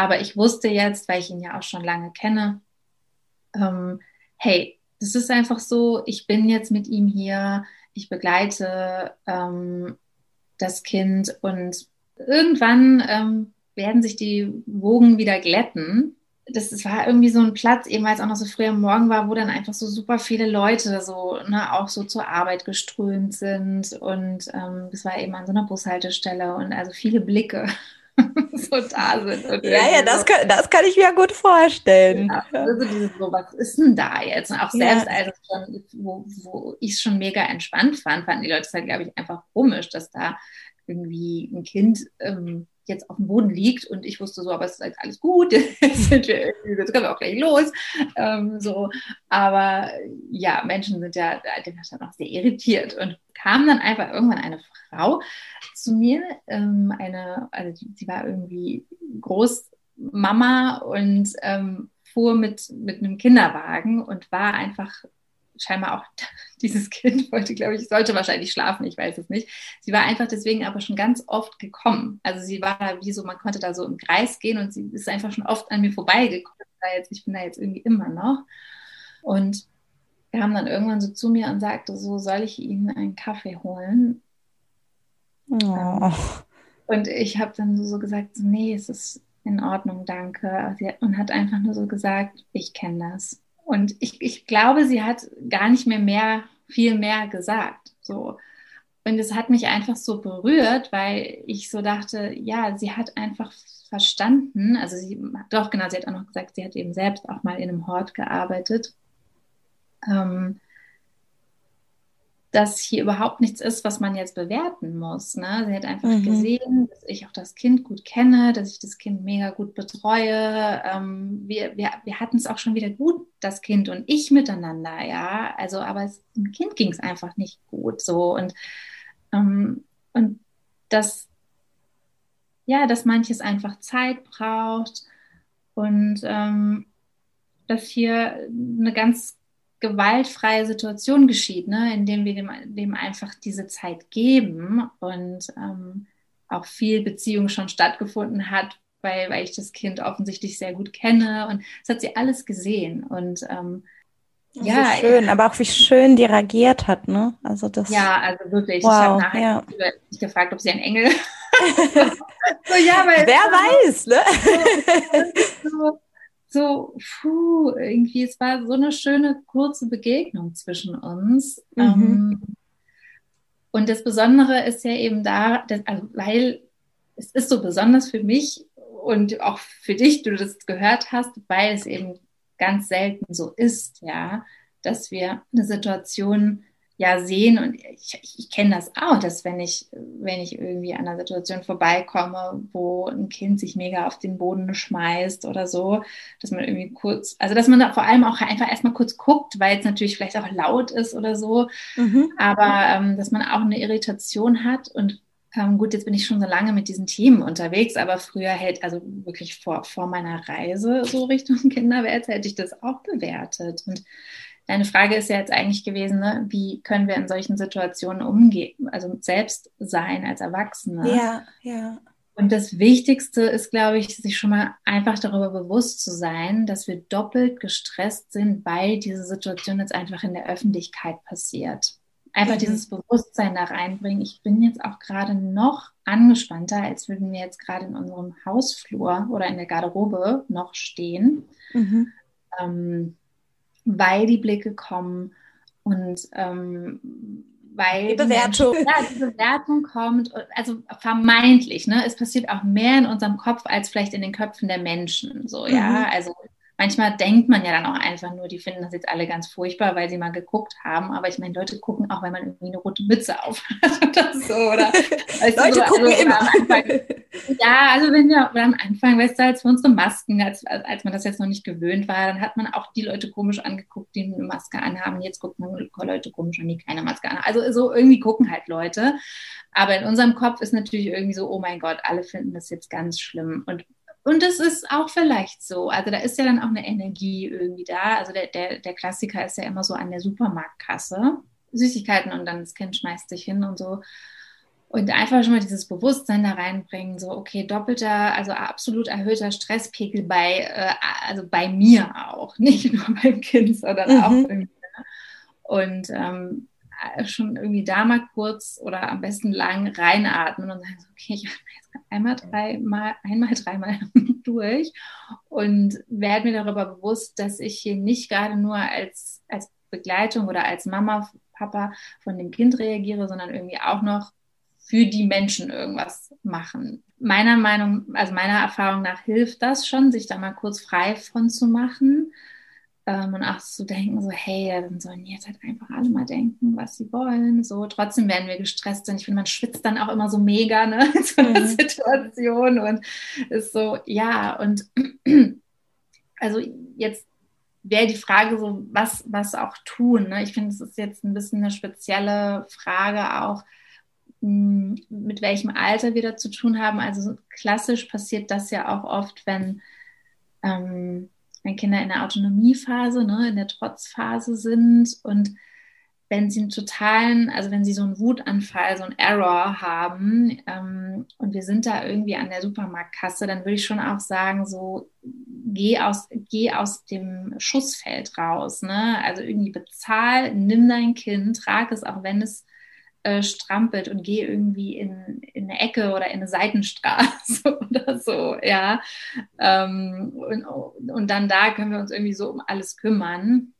aber ich wusste jetzt, weil ich ihn ja auch schon lange kenne, ähm, hey, das ist einfach so, ich bin jetzt mit ihm hier, ich begleite ähm, das Kind und irgendwann ähm, werden sich die Wogen wieder glätten. Das, das, war irgendwie so ein Platz, eben weil es auch noch so früh am Morgen war, wo dann einfach so super viele Leute so, ne, auch so zur Arbeit geströmt sind. Und ähm, es war eben an so einer Bushaltestelle und also viele Blicke <laughs> so da sind. ja, ja, das, kann, das kann ich mir gut vorstellen. Ja, also dieses so, was ist denn da jetzt? Und auch selbst, ja. also schon, wo, wo ich es schon mega entspannt fand, fanden die Leute es halt, glaube ich, einfach komisch, dass da irgendwie ein Kind ähm, jetzt auf dem Boden liegt und ich wusste so, aber es ist jetzt alles gut, <laughs> jetzt, sind wir jetzt können wir auch gleich los. Ähm, so. Aber ja, Menschen sind ja, war dann auch sehr irritiert und kam dann einfach irgendwann eine Frau zu mir, ähm, eine, also sie war irgendwie Großmama und ähm, fuhr mit, mit einem Kinderwagen und war einfach scheinbar auch <laughs> dieses Kind wollte, glaube ich, sollte wahrscheinlich schlafen, ich weiß es nicht. Sie war einfach deswegen aber schon ganz oft gekommen. Also sie war wie so, man konnte da so im Kreis gehen und sie ist einfach schon oft an mir vorbeigekommen. Ich bin da jetzt irgendwie immer noch. Und kam dann irgendwann so zu mir und sagte so, soll ich Ihnen einen Kaffee holen? Oh. Und ich habe dann so gesagt, nee, es ist in Ordnung, danke. Und hat einfach nur so gesagt, ich kenne das. Und ich, ich glaube, sie hat gar nicht mehr, mehr viel mehr gesagt. So. und es hat mich einfach so berührt, weil ich so dachte, ja, sie hat einfach verstanden, also sie, doch genau, sie hat auch noch gesagt, sie hat eben selbst auch mal in einem Hort gearbeitet. Ähm, dass hier überhaupt nichts ist, was man jetzt bewerten muss. Ne? Sie hat einfach mhm. gesehen, dass ich auch das Kind gut kenne, dass ich das Kind mega gut betreue. Ähm, wir, wir, wir hatten es auch schon wieder gut, das Kind und ich miteinander, ja. Also, aber es, dem Kind ging es einfach nicht gut so. Und, ähm, und dass, ja, dass manches einfach Zeit braucht und ähm, dass hier eine ganz gewaltfreie Situation geschieht, ne? indem wir dem, dem einfach diese Zeit geben und ähm, auch viel Beziehung schon stattgefunden hat, weil, weil ich das Kind offensichtlich sehr gut kenne und das hat sie alles gesehen und ähm, ja, schön, aber auch wie schön die reagiert hat, ne? Also das. Ja, also wirklich. Wow, ich habe nachher ja. gefragt, ob sie ein Engel. <laughs> so, ja, weil Wer weiß, ne? <laughs> so, so, puh, irgendwie, es war so eine schöne kurze Begegnung zwischen uns. Mhm. Ähm, und das Besondere ist ja eben da, dass, also, weil es ist so besonders für mich und auch für dich, du das gehört hast, weil es eben ganz selten so ist, ja, dass wir eine Situation ja sehen und ich, ich kenne das auch, dass wenn ich, wenn ich irgendwie an einer Situation vorbeikomme, wo ein Kind sich mega auf den Boden schmeißt oder so, dass man irgendwie kurz, also dass man da vor allem auch einfach erstmal kurz guckt, weil es natürlich vielleicht auch laut ist oder so, mhm. aber ähm, dass man auch eine Irritation hat und ähm, gut, jetzt bin ich schon so lange mit diesen Themen unterwegs, aber früher hätte, also wirklich vor, vor meiner Reise so Richtung <laughs> Kinderwelt, hätte ich das auch bewertet. Und Deine Frage ist ja jetzt eigentlich gewesen, ne? wie können wir in solchen Situationen umgehen, also selbst sein als Erwachsene. Ja, ja. Und das Wichtigste ist, glaube ich, sich schon mal einfach darüber bewusst zu sein, dass wir doppelt gestresst sind, weil diese Situation jetzt einfach in der Öffentlichkeit passiert. Einfach mhm. dieses Bewusstsein da reinbringen. Ich bin jetzt auch gerade noch angespannter, als würden wir jetzt gerade in unserem Hausflur oder in der Garderobe noch stehen. Mhm. Ähm, weil die Blicke kommen und ähm, weil die Bewertung. Die, ja, die Bewertung kommt, also vermeintlich, ne? Es passiert auch mehr in unserem Kopf als vielleicht in den Köpfen der Menschen. So, ja. Mhm. Also manchmal denkt man ja dann auch einfach nur, die finden das jetzt alle ganz furchtbar, weil sie mal geguckt haben. Aber ich meine, Leute gucken auch, wenn man irgendwie eine rote Mütze auf hat <laughs> oder so. Oder, <laughs> Leute so, gucken also, immer. Anfang, <laughs> ja, also wenn wir am Anfang, weißt du, als wir unsere Masken, als, als man das jetzt noch nicht gewöhnt war, dann hat man auch die Leute komisch angeguckt, die eine Maske anhaben. Jetzt guckt man Leute komisch an, die keine Maske anhaben. Also so irgendwie gucken halt Leute. Aber in unserem Kopf ist natürlich irgendwie so, oh mein Gott, alle finden das jetzt ganz schlimm. Und und das ist auch vielleicht so. Also da ist ja dann auch eine Energie irgendwie da. Also der, der, der Klassiker ist ja immer so an der Supermarktkasse. Süßigkeiten und dann das Kind schmeißt sich hin und so. Und einfach schon mal dieses Bewusstsein da reinbringen, so, okay, doppelter, also absolut erhöhter Stresspegel bei, äh, also bei mir auch, <laughs> nicht nur beim Kind, sondern mhm. auch irgendwie. Ne? Und ähm, schon irgendwie da mal kurz oder am besten lang reinatmen und sagen, okay, ich atme jetzt einmal dreimal, einmal <laughs> dreimal durch und werde mir darüber bewusst, dass ich hier nicht gerade nur als, als Begleitung oder als Mama, Papa von dem Kind reagiere, sondern irgendwie auch noch für die Menschen irgendwas machen. Meiner Meinung, also meiner Erfahrung nach hilft das schon, sich da mal kurz frei von zu machen ähm, und auch zu denken, so, hey, dann sollen jetzt halt einfach alle mal denken, was sie wollen. So, trotzdem werden wir gestresst und ich finde, man schwitzt dann auch immer so mega, ne, <laughs> in so einer mhm. Situation und ist so, ja, und <clears throat> also jetzt wäre die Frage so, was, was auch tun. Ne? Ich finde, es ist jetzt ein bisschen eine spezielle Frage auch, hm, mit welchem Alter wir da zu tun haben. Also klassisch passiert das ja auch oft, wenn ähm, wenn Kinder in der Autonomiephase, ne, in der Trotzphase sind und wenn sie einen totalen, also wenn sie so einen Wutanfall, so einen Error haben ähm, und wir sind da irgendwie an der Supermarktkasse, dann würde ich schon auch sagen, so geh aus, geh aus dem Schussfeld raus, ne? Also irgendwie bezahl, nimm dein Kind, trag es, auch wenn es äh, strampelt und gehe irgendwie in, in eine Ecke oder in eine Seitenstraße <laughs> oder so, ja. Ähm, und, und dann da können wir uns irgendwie so um alles kümmern.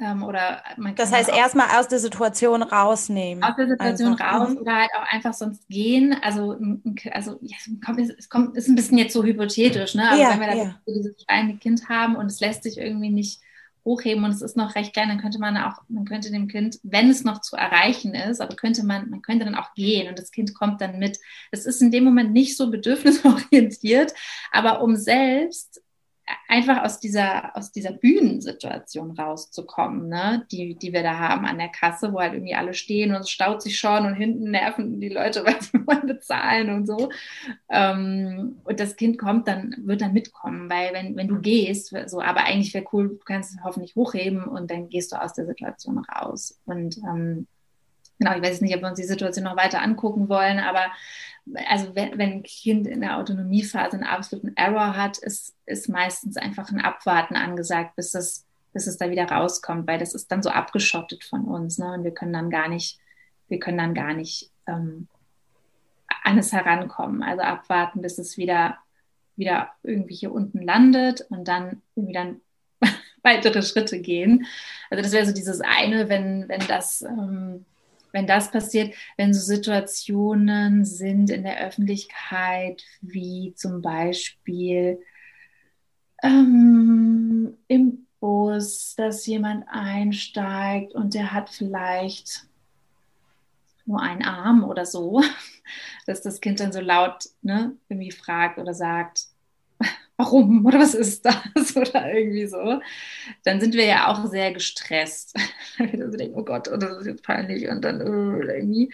Ähm, oder man das heißt, erstmal aus der Situation rausnehmen. Aus der Situation einfach. raus mhm. oder halt auch einfach sonst gehen. Also, also ja, es kommt, ist ein bisschen jetzt so hypothetisch, ne? Aber ja, wenn wir ja. dieses kleine Kind haben und es lässt sich irgendwie nicht hochheben und es ist noch recht klein, dann könnte man auch, man könnte dem Kind, wenn es noch zu erreichen ist, aber könnte man, man könnte dann auch gehen und das Kind kommt dann mit. Es ist in dem Moment nicht so <laughs> bedürfnisorientiert, aber um selbst einfach aus dieser, aus dieser Bühnensituation rauszukommen, ne? die, die wir da haben an der Kasse, wo halt irgendwie alle stehen und es staut sich schon und hinten nerven die Leute, <laughs> weil sie wollen bezahlen und so. Ähm, und das Kind kommt dann, wird dann mitkommen, weil wenn, wenn du gehst, so, aber eigentlich wäre cool, du kannst es hoffentlich hochheben und dann gehst du aus der Situation raus. Und ähm, genau, ich weiß nicht, ob wir uns die Situation noch weiter angucken wollen, aber also wenn, wenn ein Kind in der Autonomiephase einen absoluten Error hat, ist, ist meistens einfach ein Abwarten angesagt, bis es, bis es da wieder rauskommt, weil das ist dann so abgeschottet von uns, ne? Und wir können dann gar nicht, wir können dann gar nicht ähm, an es herankommen. Also abwarten, bis es wieder, wieder irgendwie hier unten landet und dann irgendwie dann <laughs> weitere Schritte gehen. Also das wäre so dieses eine, wenn, wenn das ähm, wenn das passiert, wenn so Situationen sind in der Öffentlichkeit, wie zum Beispiel ähm, im Bus, dass jemand einsteigt und der hat vielleicht nur einen Arm oder so, <laughs> dass das Kind dann so laut ne, irgendwie fragt oder sagt, warum <laughs> oder was ist das <laughs> oder irgendwie so, dann sind wir ja auch sehr gestresst. <laughs> wir denken, oh Gott, oh, das ist jetzt peinlich und dann uh, irgendwie.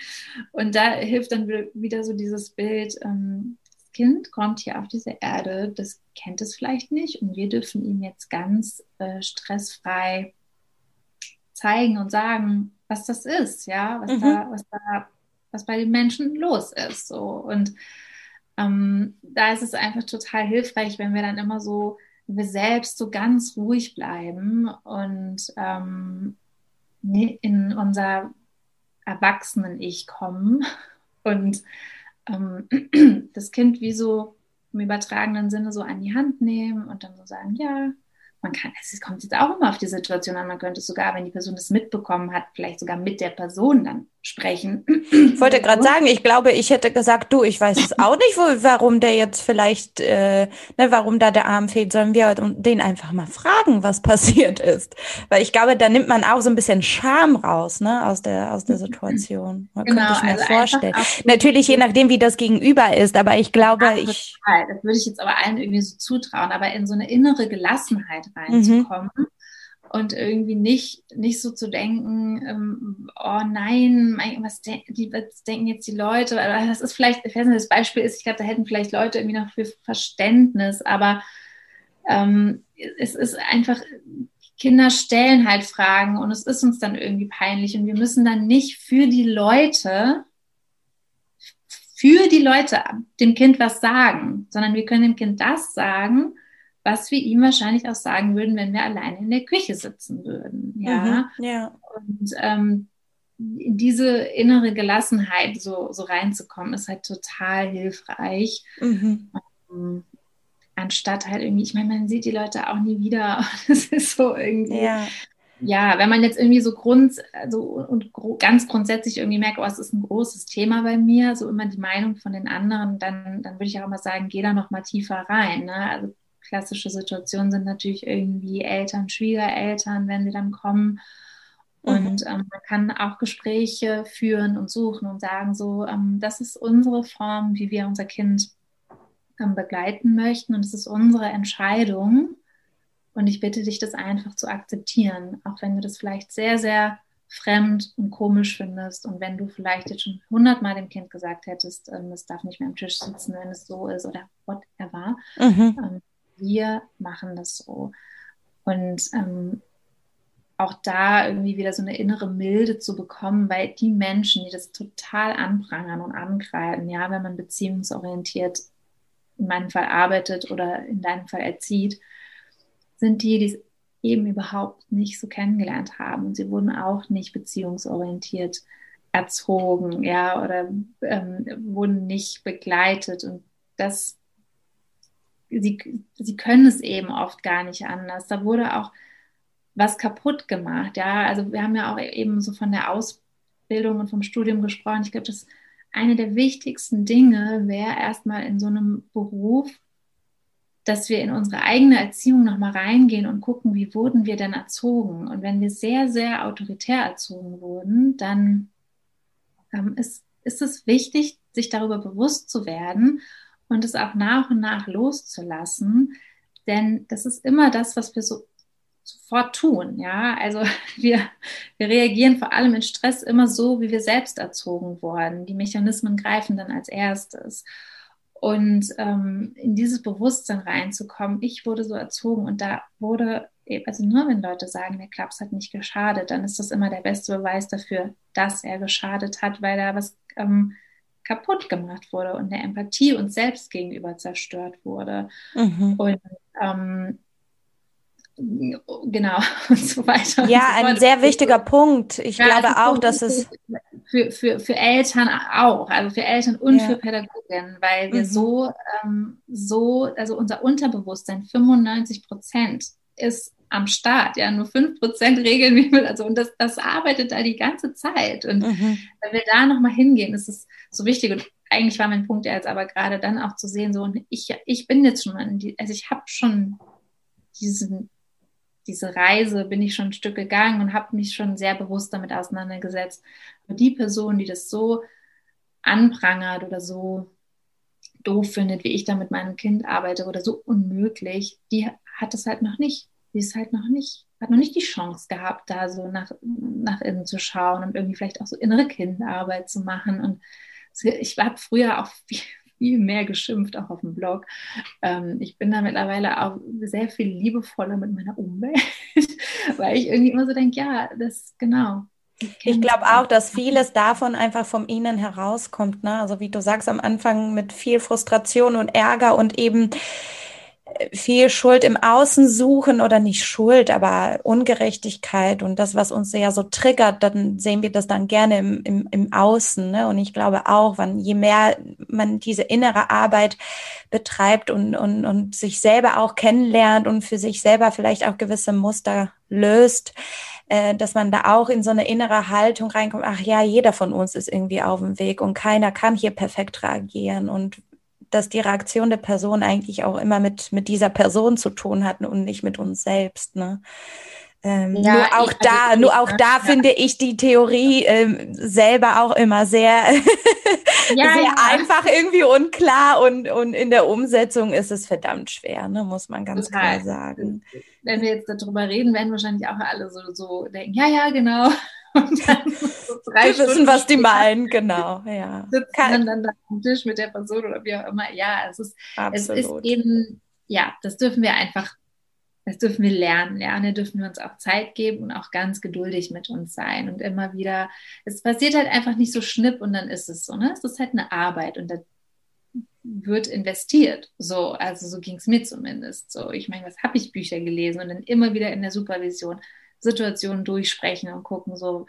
Und da hilft dann wieder so dieses Bild, ähm, das Kind kommt hier auf diese Erde, das kennt es vielleicht nicht und wir dürfen ihm jetzt ganz äh, stressfrei zeigen und sagen, was das ist, ja, was mhm. da, was da, was bei den Menschen los ist. So. Und ähm, da ist es einfach total hilfreich, wenn wir dann immer so, wir selbst so ganz ruhig bleiben und ähm, in unser Erwachsenen-Ich kommen. <laughs> Und ähm, <clears throat> das Kind wie so im übertragenen Sinne so an die Hand nehmen und dann so sagen, ja, man kann, es kommt jetzt auch immer auf die Situation an, man könnte sogar, wenn die Person das mitbekommen hat, vielleicht sogar mit der Person dann sprechen. Ich wollte gerade <laughs> sagen, ich glaube, ich hätte gesagt, du, ich weiß es auch nicht, wo, warum der jetzt vielleicht, äh, ne, warum da der Arm fehlt, sollen wir den einfach mal fragen, was passiert ist. Weil ich glaube, da nimmt man auch so ein bisschen Scham raus, ne, aus der, aus der Situation. Man genau, könnte ich mir also vorstellen. Natürlich, je nachdem, wie das Gegenüber ist, aber ich glaube, ich. Das würde ich jetzt aber allen irgendwie so zutrauen, aber in so eine innere Gelassenheit reinzukommen. Mhm und irgendwie nicht, nicht so zu denken, ähm, oh nein, was, de was, denken jetzt die Leute? Das ist vielleicht, ich weiß nicht, das Beispiel ist, ich glaube, da hätten vielleicht Leute irgendwie noch für Verständnis, aber ähm, es ist einfach, Kinder stellen halt Fragen und es ist uns dann irgendwie peinlich und wir müssen dann nicht für die Leute, für die Leute dem Kind was sagen, sondern wir können dem Kind das sagen, was wir ihm wahrscheinlich auch sagen würden, wenn wir alleine in der Küche sitzen würden. Ja. Mhm, ja. Und ähm, in diese innere Gelassenheit so, so reinzukommen, ist halt total hilfreich. Mhm. Um, anstatt halt irgendwie, ich meine, man sieht die Leute auch nie wieder. <laughs> Das ist so irgendwie. Ja. Ja, wenn man jetzt irgendwie so grund, also und gro ganz grundsätzlich irgendwie merkt, oh, es ist ein großes Thema bei mir, so immer die Meinung von den anderen, dann, dann würde ich auch immer sagen, geh da noch mal tiefer rein. Ne? Also klassische Situationen sind natürlich irgendwie Eltern, Schwiegereltern, wenn sie dann kommen. Mhm. Und ähm, man kann auch Gespräche führen und suchen und sagen, so, ähm, das ist unsere Form, wie wir unser Kind ähm, begleiten möchten und es ist unsere Entscheidung. Und ich bitte dich, das einfach zu akzeptieren, auch wenn du das vielleicht sehr, sehr fremd und komisch findest und wenn du vielleicht jetzt schon hundertmal dem Kind gesagt hättest, ähm, es darf nicht mehr am Tisch sitzen, wenn es so ist oder whatever, mhm. Wir machen das so. Und ähm, auch da irgendwie wieder so eine innere Milde zu bekommen, weil die Menschen, die das total anprangern und angreifen, ja, wenn man beziehungsorientiert in meinem Fall arbeitet oder in deinem Fall erzieht, sind die, die es eben überhaupt nicht so kennengelernt haben. Und sie wurden auch nicht beziehungsorientiert erzogen, ja, oder ähm, wurden nicht begleitet. Und das sie, sie können es eben oft gar nicht anders. Da wurde auch was kaputt gemacht. Ja, also wir haben ja auch eben so von der Ausbildung und vom Studium gesprochen. Ich glaube, das eine der wichtigsten Dinge wäre erstmal in so einem Beruf, dass wir in unsere eigene Erziehung nochmal reingehen und gucken, wie wurden wir denn erzogen. Und wenn wir sehr, sehr autoritär erzogen wurden, dann ähm, ist, ist es wichtig, sich darüber bewusst zu werden und es auch nach und nach loszulassen. Denn das ist immer das, was wir so sofort tun. Ja, also <laughs> wir, wir reagieren vor allem in Stress immer so, wie wir selbst erzogen wurden. Die Mechanismen greifen dann als erstes. Und ähm, in dieses Bewusstsein reinzukommen, ich wurde so erzogen und da wurde, also nur wenn Leute sagen, der Klaps hat nicht geschadet, dann ist das immer der beste Beweis dafür, dass er geschadet hat, weil da was ähm, kaputt gemacht wurde und der Empathie uns selbst gegenüber zerstört wurde. Mhm. Und ähm, genau <laughs> und so weiter. Ja, so ein sehr wichtiger Punkt. Ich ja, glaube auch, dass es für, für, für Eltern auch, also für Eltern und ja. für Pädagogen, weil wir mhm. so, ähm, so, also unser Unterbewusstsein, 95 Prozent ist am Start, ja, nur 5 Prozent regeln wir, also und das, das arbeitet da die ganze Zeit und mhm. wenn wir da nochmal hingehen, ist es so wichtig und eigentlich war mein Punkt jetzt aber gerade dann auch zu sehen, so ich, ich bin jetzt schon, an die, also ich habe schon diesen diese Reise bin ich schon ein Stück gegangen und habe mich schon sehr bewusst damit auseinandergesetzt. Aber die Person, die das so anprangert oder so doof findet, wie ich da mit meinem Kind arbeite oder so unmöglich, die hat es halt noch nicht. Die ist halt noch nicht, hat noch nicht die Chance gehabt, da so nach, nach innen zu schauen und irgendwie vielleicht auch so innere Kindarbeit zu machen. Und ich habe früher auch <laughs> viel, viel mehr geschimpft, auch auf dem Blog. Ähm, ich bin da mittlerweile auch sehr viel liebevoller mit meiner Umwelt, <laughs> weil ich irgendwie immer so denke, ja, das genau. Ich glaube auch, dass vieles davon einfach vom Innen herauskommt. Ne? Also wie du sagst am Anfang mit viel Frustration und Ärger und eben viel Schuld im Außen suchen oder nicht Schuld, aber Ungerechtigkeit und das, was uns ja so triggert, dann sehen wir das dann gerne im, im, im Außen. Ne? Und ich glaube auch, wann, je mehr man diese innere Arbeit betreibt und, und, und sich selber auch kennenlernt und für sich selber vielleicht auch gewisse Muster löst, äh, dass man da auch in so eine innere Haltung reinkommt, ach ja, jeder von uns ist irgendwie auf dem Weg und keiner kann hier perfekt reagieren und dass die Reaktion der Person eigentlich auch immer mit, mit dieser Person zu tun hat und nicht mit uns selbst. Ne? Ähm, ja, nur auch ich, da, also nur auch da ja. finde ich die Theorie ähm, selber auch immer sehr, <laughs> ja, sehr einfach irgendwie unklar und, und in der Umsetzung ist es verdammt schwer, ne, muss man ganz Total. klar sagen. Wenn wir jetzt darüber reden, werden wahrscheinlich auch alle so, so denken, ja, ja, genau. Und dann so drei Wir wissen, was die meinen, genau. Ja. <laughs> Sitzen Kann. dann, am Tisch mit der Person oder wie auch immer. Ja, es ist, es ist eben, ja, das dürfen wir einfach, das dürfen wir lernen. Lernen dürfen wir uns auch Zeit geben und auch ganz geduldig mit uns sein und immer wieder, es passiert halt einfach nicht so schnipp und dann ist es so, ne? Es ist halt eine Arbeit und da wird investiert. So, also so ging es mir zumindest. So, ich meine, was habe ich Bücher gelesen und dann immer wieder in der Supervision Situationen durchsprechen und gucken, so,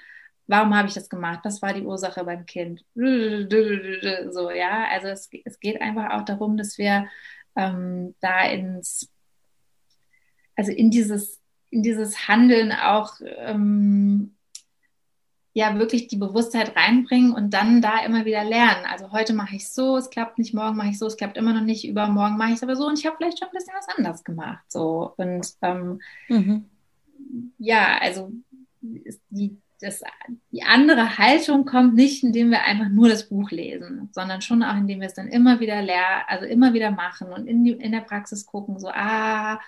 warum habe ich das gemacht? Was war die Ursache beim Kind? <laughs> So, ja, also es, es geht einfach auch darum, dass wir ähm, da ins, also in dieses, in dieses Handeln auch ähm, ja wirklich die Bewusstheit reinbringen und dann da immer wieder lernen. Also heute mache ich so, es klappt nicht, morgen mache ich so, es klappt immer noch nicht, übermorgen mache ich es aber so und ich habe vielleicht schon ein bisschen was anders gemacht. So und ähm, mhm ja, also die, das, die andere Haltung kommt nicht, indem wir einfach nur das Buch lesen, sondern schon auch, indem wir es dann immer wieder lernen, also immer wieder machen und in, die, in der Praxis gucken, so, ah,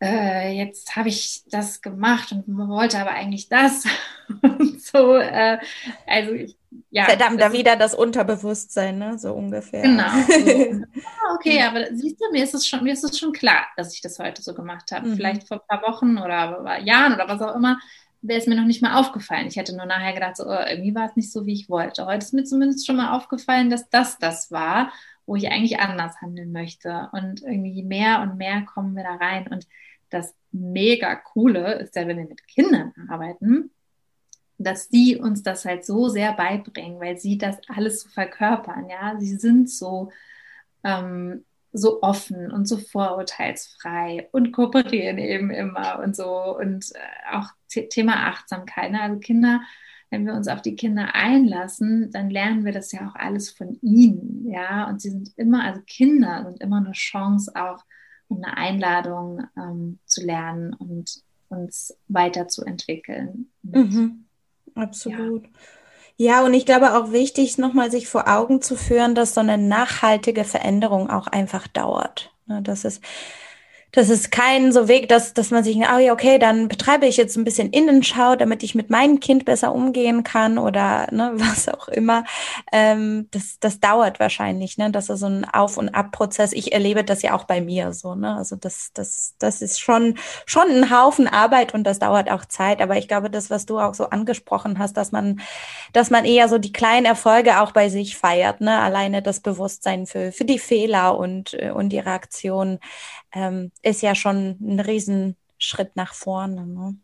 äh, jetzt habe ich das gemacht und wollte aber eigentlich das. <laughs> so, äh, also ich, ja. Verdammt, da wieder das Unterbewusstsein, ne? So ungefähr. Genau. So. <laughs> ah, okay, aber siehst du, mir ist es schon, mir ist es schon klar, dass ich das heute so gemacht habe. Mhm. Vielleicht vor ein paar Wochen oder Jahren oder was auch immer, wäre es mir noch nicht mal aufgefallen. Ich hätte nur nachher gedacht, so, oh, irgendwie war es nicht so, wie ich wollte. Heute ist mir zumindest schon mal aufgefallen, dass das das war, wo ich eigentlich anders handeln möchte. Und irgendwie mehr und mehr kommen wir da rein. Und das mega coole ist ja, wenn wir mit Kindern arbeiten, dass die uns das halt so sehr beibringen, weil sie das alles so verkörpern, ja. Sie sind so, ähm, so offen und so vorurteilsfrei und kooperieren eben immer und so und äh, auch Thema Achtsamkeit. Ne? Also Kinder, wenn wir uns auf die Kinder einlassen, dann lernen wir das ja auch alles von ihnen, ja. Und sie sind immer, also Kinder sind immer eine Chance auch und eine Einladung ähm, zu lernen und uns weiterzuentwickeln. Mhm. Absolut. Ja. Ja, und ich glaube auch wichtig, nochmal sich vor Augen zu führen, dass so eine nachhaltige Veränderung auch einfach dauert. Ne, das ist das ist kein so Weg, dass, dass man sich, ah ja, okay, dann betreibe ich jetzt ein bisschen Innenschau, damit ich mit meinem Kind besser umgehen kann oder ne, <laughs> was auch immer. Ähm, das, das dauert wahrscheinlich, ne? Das ist so ein Auf- und Ab-Prozess. Ich erlebe das ja auch bei mir so, ne? Also das, das, das ist schon, schon ein Haufen Arbeit und das dauert auch Zeit. Aber ich glaube, das, was du auch so angesprochen hast, dass man, dass man eher so die kleinen Erfolge auch bei sich feiert, ne? Alleine das Bewusstsein für, für die Fehler und, und die Reaktion ähm, ist ja schon ein Riesenschritt nach vorne. Ne?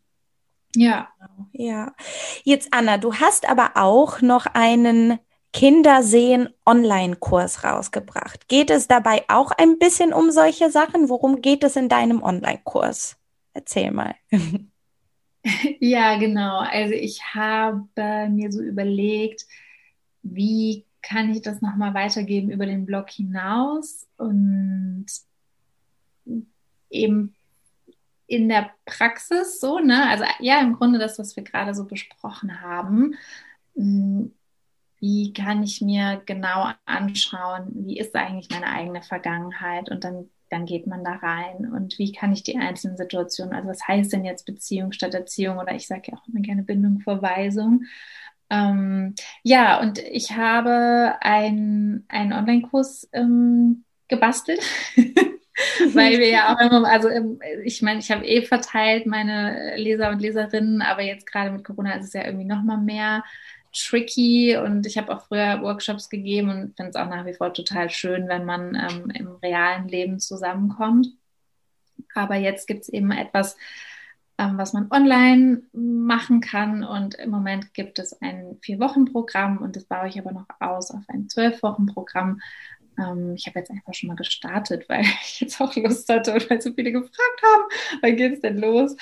Ja. Ja. Jetzt, Anna, du hast aber auch noch einen Kindersehen Online-Kurs rausgebracht. Geht es dabei auch ein bisschen um solche Sachen? Worum geht es in deinem Online-Kurs? Erzähl mal. <laughs> Ja, genau. Also ich habe mir so überlegt, wie kann ich das nochmal weitergeben über den Blog hinaus und eben in der Praxis so, ne? Also ja, im Grunde das, was wir gerade so besprochen haben. Hm, wie kann ich mir genau anschauen, wie ist eigentlich meine eigene Vergangenheit und dann, dann geht man da rein und wie kann ich die einzelnen Situationen, also was heißt denn jetzt Beziehung statt Erziehung oder ich sage ja auch immer gerne Bindung, Verweisung. Ähm, ja, und ich habe einen Online-Kurs ähm, gebastelt. <laughs> weil wir ja auch immer, also ich meine, ich habe eh verteilt meine Leser und Leserinnen, aber jetzt gerade mit Corona ist es ja irgendwie noch mal mehr tricky und ich habe auch früher Workshops gegeben und finde es auch nach wie vor total schön, wenn man ähm, im realen Leben zusammenkommt. Aber jetzt gibt es eben etwas, ähm, was man online machen kann und im Moment gibt es ein Vier-Wochen-Programm und das baue ich aber noch aus auf ein Zwölf-Wochen-Programm, ähm, ich habe jetzt einfach schon mal gestartet, <laughs> weil ich jetzt auch Lust hatte und weil so viele gefragt haben, wann geht es denn los?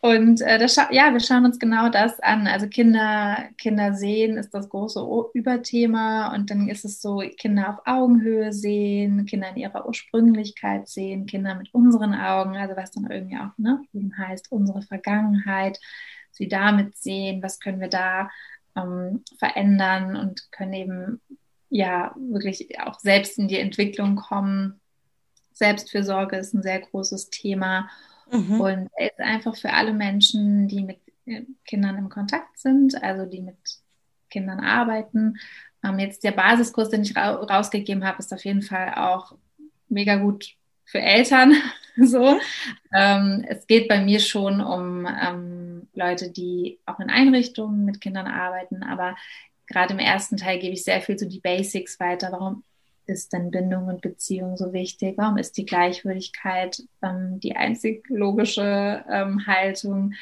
Und äh, das ja, wir schauen uns genau das an. Also Kinder, Kinder sehen ist das große Überthema und dann ist es so, Kinder auf Augenhöhe sehen, Kinder in ihrer Ursprünglichkeit sehen, Kinder mit unseren Augen, also was dann irgendwie auch ne, heißt, unsere Vergangenheit, sie damit sehen, was können wir da ähm, verändern und können eben ja wirklich auch selbst in die Entwicklung kommen. Selbstfürsorge ist ein sehr großes Thema mhm. und er ist einfach für alle Menschen, die mit äh, Kindern im Kontakt sind, also die mit Kindern arbeiten. Ähm, jetzt der Basiskurs, den ich ra rausgegeben habe, ist auf jeden Fall auch mega gut für Eltern. <laughs> so. Ähm, es geht bei mir schon um ähm, Leute, die auch in Einrichtungen mit Kindern arbeiten, aber gerade im ersten Teil gebe ich sehr viel so die Basics weiter. Warum ist denn Bindung und Beziehung so wichtig? Warum ist die Gleichwürdigkeit ähm, die einzig logische ähm, Haltung?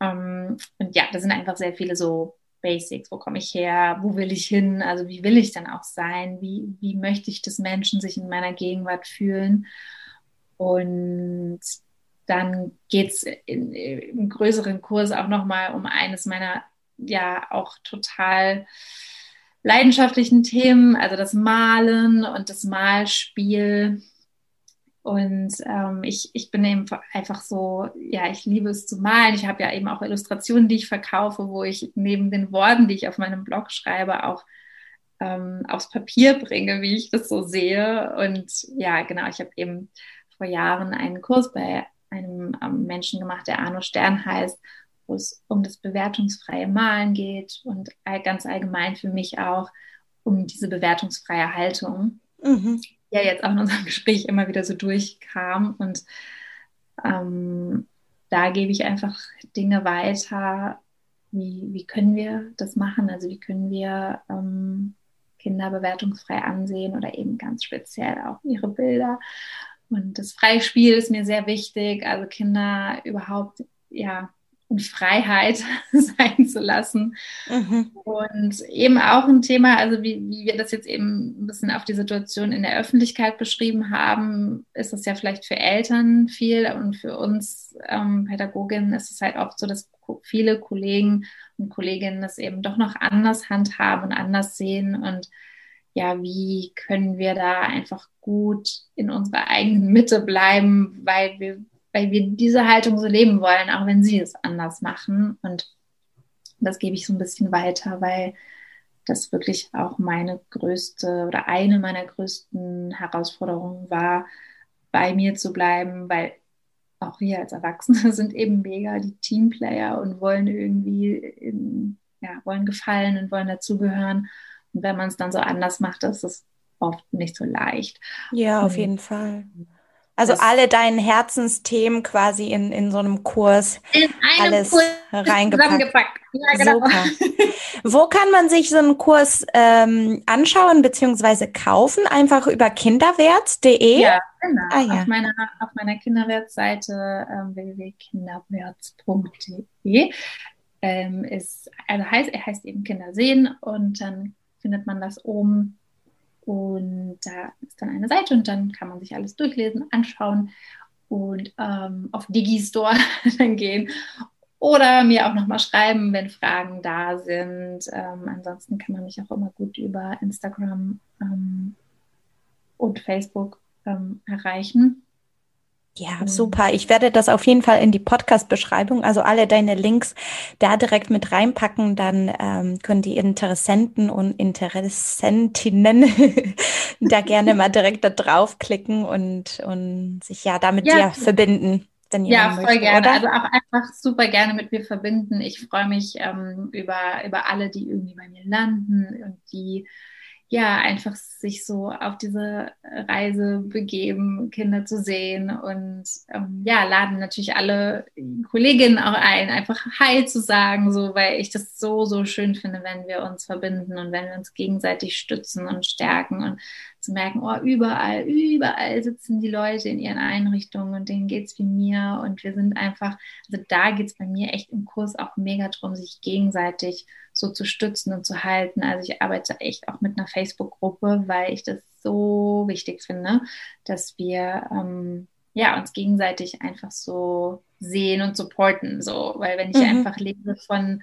Ähm, und ja, das sind einfach sehr viele so Basics. Wo komme ich her? Wo will ich hin? Also wie will ich dann auch sein? Wie, wie möchte ich, dass Menschen sich in meiner Gegenwart fühlen? Und dann geht es im größeren Kurs auch nochmal um eines meiner ja auch total leidenschaftlichen Themen, also das Malen und das Malspiel. Und ähm, ich, ich bin eben einfach so, ja, ich liebe es zu malen. Ich habe ja eben auch Illustrationen, die ich verkaufe, wo ich neben den Worten, die ich auf meinem Blog schreibe, auch ähm, aufs Papier bringe, wie ich das so sehe. Und ja, genau, ich habe eben vor Jahren einen Kurs bei einem ähm, Menschen gemacht, der Arno Stern heißt wo es um das bewertungsfreie Malen geht und ganz allgemein für mich auch um diese bewertungsfreie Haltung, mhm. die ja jetzt auch in unserem <laughs> Gespräch immer wieder so durchkam. Und ähm, da gebe ich einfach Dinge weiter. Wie, wie können wir das machen? Also wie können wir ähm, Kinder bewertungsfrei ansehen oder eben ganz speziell auch ihre Bilder. Und das Freispiel ist mir sehr wichtig, also Kinder überhaupt ja Freiheit <laughs> sein zu lassen. Mhm. Und eben auch ein Thema, also wie, wie wir das jetzt eben ein bisschen auf die Situation in der Öffentlichkeit beschrieben haben, ist es ja vielleicht für Eltern viel und für uns ähm, Pädagoginnen ist es halt oft so, dass viele Kollegen und Kolleginnen das eben doch noch anders handhaben und anders sehen und ja, wie können wir da einfach gut in unserer eigenen Mitte bleiben, weil wir weil wir diese Haltung so leben wollen, auch wenn sie es anders machen. Und das gebe ich so ein bisschen weiter, weil das wirklich auch meine größte oder eine meiner größten Herausforderungen war, bei mir zu bleiben, weil auch wir als Erwachsene <laughs> sind eben mega die Teamplayer und wollen irgendwie, in, ja, wollen gefallen und wollen dazugehören. Und wenn man es dann so anders macht, ist es oft nicht so leicht. Ja, auf jeden Fall. Also das alle deinen Herzensthemen quasi in, in so einem Kurs in einem alles Kurs reingepackt. Ja, genau. Super. Wo kann man sich so einen Kurs ähm, anschauen bzw. kaufen? Einfach über kinderwärts.de? Ja, genau. Ah, ja. Auf meiner, auf meiner Kinderwärtsseite ähm, www.kinderwärts.de ähm, ist, also heißt, er heißt eben Kindersehen und dann findet man das oben und da ist dann eine Seite und dann kann man sich alles durchlesen, anschauen und ähm, auf Digistore <laughs> dann gehen oder mir auch nochmal schreiben, wenn Fragen da sind. Ähm, ansonsten kann man mich auch immer gut über Instagram ähm, und Facebook ähm, erreichen. Ja, super. Ich werde das auf jeden Fall in die Podcast-Beschreibung, also alle deine Links da direkt mit reinpacken. Dann ähm, können die Interessenten und Interessentinnen <laughs> da gerne mal direkt da draufklicken und, und sich ja damit ja. dir verbinden. Wenn ja, voll möchte, gerne. Oder? Also auch einfach super gerne mit mir verbinden. Ich freue mich ähm, über, über alle, die irgendwie bei mir landen und die ja, einfach sich so auf diese Reise begeben, Kinder zu sehen und ähm, ja, laden natürlich alle Kolleginnen auch ein, einfach Hi zu sagen, so, weil ich das so, so schön finde, wenn wir uns verbinden und wenn wir uns gegenseitig stützen und stärken und zu merken, oh, überall, überall sitzen die Leute in ihren Einrichtungen und denen geht's wie mir und wir sind einfach, also da geht's bei mir echt im Kurs auch mega drum, sich gegenseitig so zu stützen und zu halten. Also ich arbeite echt auch mit einer Facebook-Gruppe, weil ich das so wichtig finde, dass wir ähm, ja uns gegenseitig einfach so sehen und supporten, so, weil wenn ich mhm. einfach lese von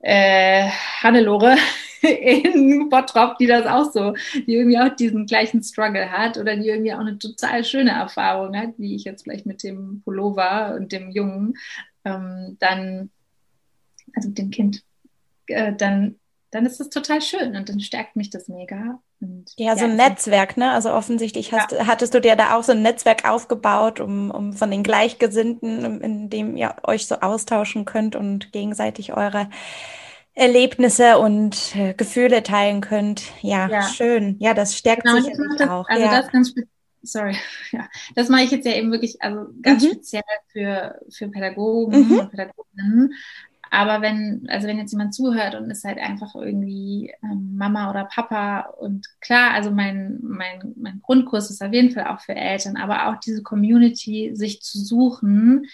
äh, Hannelore <laughs> in Bottrop, die das auch so, die irgendwie auch diesen gleichen Struggle hat oder die irgendwie auch eine total schöne Erfahrung hat, wie ich jetzt vielleicht mit dem Pullover und dem Jungen, ähm, dann, also mit dem Kind, äh, dann, dann ist es total schön und dann stärkt mich das mega. Und, ja, ja, so ein Netzwerk, ne? Also offensichtlich hast, ja. hattest du dir da auch so ein Netzwerk aufgebaut, um, um von den Gleichgesinnten, in dem ihr euch so austauschen könnt und gegenseitig eure Erlebnisse und äh, Gefühle teilen könnt. Ja, ja, schön. Ja, das stärkt genau, sicherlich das, auch. Also ja. das ganz sorry, <laughs> ja, das mache ich jetzt ja eben wirklich, also ganz mhm. speziell für, für Pädagogen mhm. und Pädagoginnen. Aber wenn, also wenn jetzt jemand zuhört und ist halt einfach irgendwie ähm, Mama oder Papa und klar, also mein, mein, mein Grundkurs ist auf jeden Fall auch für Eltern, aber auch diese Community sich zu suchen,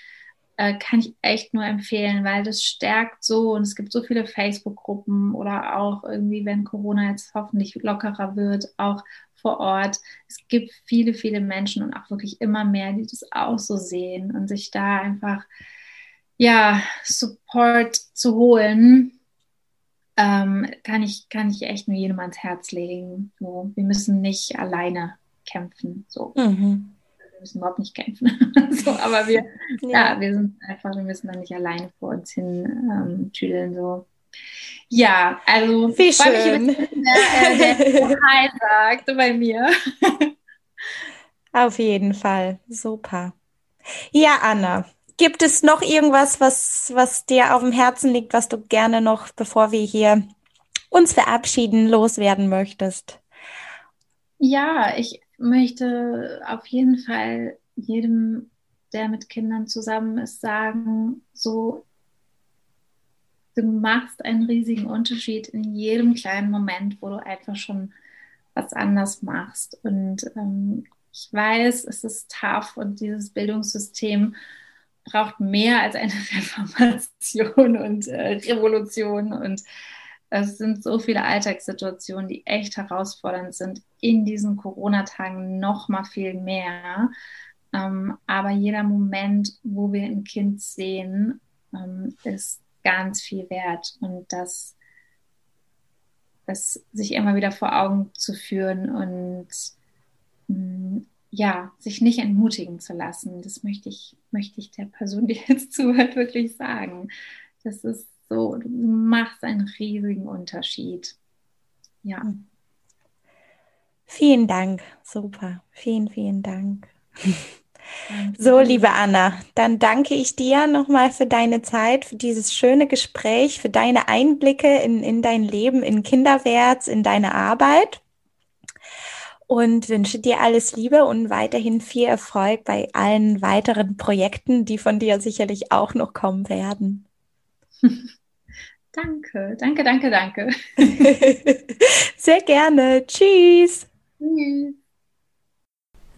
äh, kann ich echt nur empfehlen, weil das stärkt so und es gibt so viele Facebook-Gruppen oder auch irgendwie, wenn Corona jetzt hoffentlich lockerer wird, auch vor Ort. Es gibt viele, viele Menschen und auch wirklich immer mehr, die das auch so sehen und sich da einfach ja Support zu holen. Ähm, kann ich kann ich echt nur jedem ans Herz legen. So, wir müssen nicht alleine kämpfen. So. Mhm müssen überhaupt nicht kämpfen. <laughs> so, aber wir, ja. ja. wir sind einfach, wir müssen dann nicht alleine vor uns hin ähm, tüdeln. So. Ja, also wie schön. Mich, der, äh, der <laughs> Hi sagt bei mir. Auf jeden Fall. Super. Ja, Anna. Gibt es noch irgendwas, was, was dir auf dem Herzen liegt, was du gerne noch, bevor wir hier uns verabschieden, loswerden möchtest? Ja, ich möchte auf jeden Fall jedem, der mit Kindern zusammen ist, sagen, so, du machst einen riesigen Unterschied in jedem kleinen Moment, wo du einfach schon was anders machst. Und ähm, ich weiß, es ist tough und dieses Bildungssystem braucht mehr als eine <laughs> Reformation und äh, Revolution. Und es sind so viele Alltagssituationen, die echt herausfordernd sind. In diesen Corona-Tagen noch mal viel mehr. Ähm, aber jeder Moment, wo wir ein Kind sehen, ähm, ist ganz viel wert. Und das, das sich immer wieder vor Augen zu führen und mm, ja, sich nicht entmutigen zu lassen. Das möchte ich, möchte ich der Person, <laughs> die jetzt zuhört, wirklich sagen. Das ist so, du machst einen riesigen Unterschied. Ja. Vielen Dank. Super. Vielen, vielen Dank. So, liebe Anna, dann danke ich dir nochmal für deine Zeit, für dieses schöne Gespräch, für deine Einblicke in, in dein Leben, in Kinderwärts, in deine Arbeit und wünsche dir alles Liebe und weiterhin viel Erfolg bei allen weiteren Projekten, die von dir sicherlich auch noch kommen werden. <laughs> Danke, danke, danke, danke. <laughs> Sehr gerne. Tschüss. Tschüss.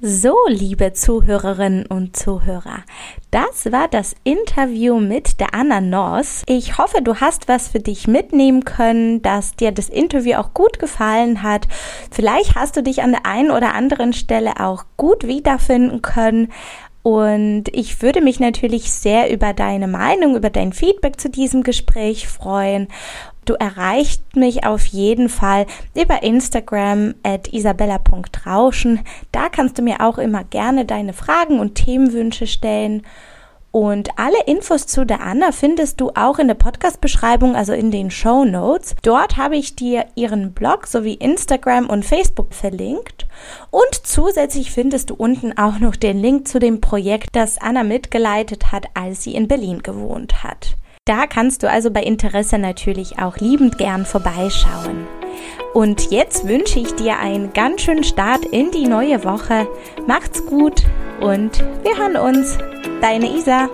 So, liebe Zuhörerinnen und Zuhörer, das war das Interview mit der Anna Noss. Ich hoffe, du hast was für dich mitnehmen können, dass dir das Interview auch gut gefallen hat. Vielleicht hast du dich an der einen oder anderen Stelle auch gut wiederfinden können. Und ich würde mich natürlich sehr über deine Meinung, über dein Feedback zu diesem Gespräch freuen. Du erreicht mich auf jeden Fall über Instagram at isabella.rauschen. Da kannst du mir auch immer gerne deine Fragen und Themenwünsche stellen. Und alle Infos zu der Anna findest du auch in der Podcast-Beschreibung, also in den Show Notes. Dort habe ich dir ihren Blog sowie Instagram und Facebook verlinkt. Und zusätzlich findest du unten auch noch den Link zu dem Projekt, das Anna mitgeleitet hat, als sie in Berlin gewohnt hat. Da kannst du also bei Interesse natürlich auch liebend gern vorbeischauen. Und jetzt wünsche ich dir einen ganz schönen Start in die neue Woche. Macht's gut und wir hören uns. Deine Isa.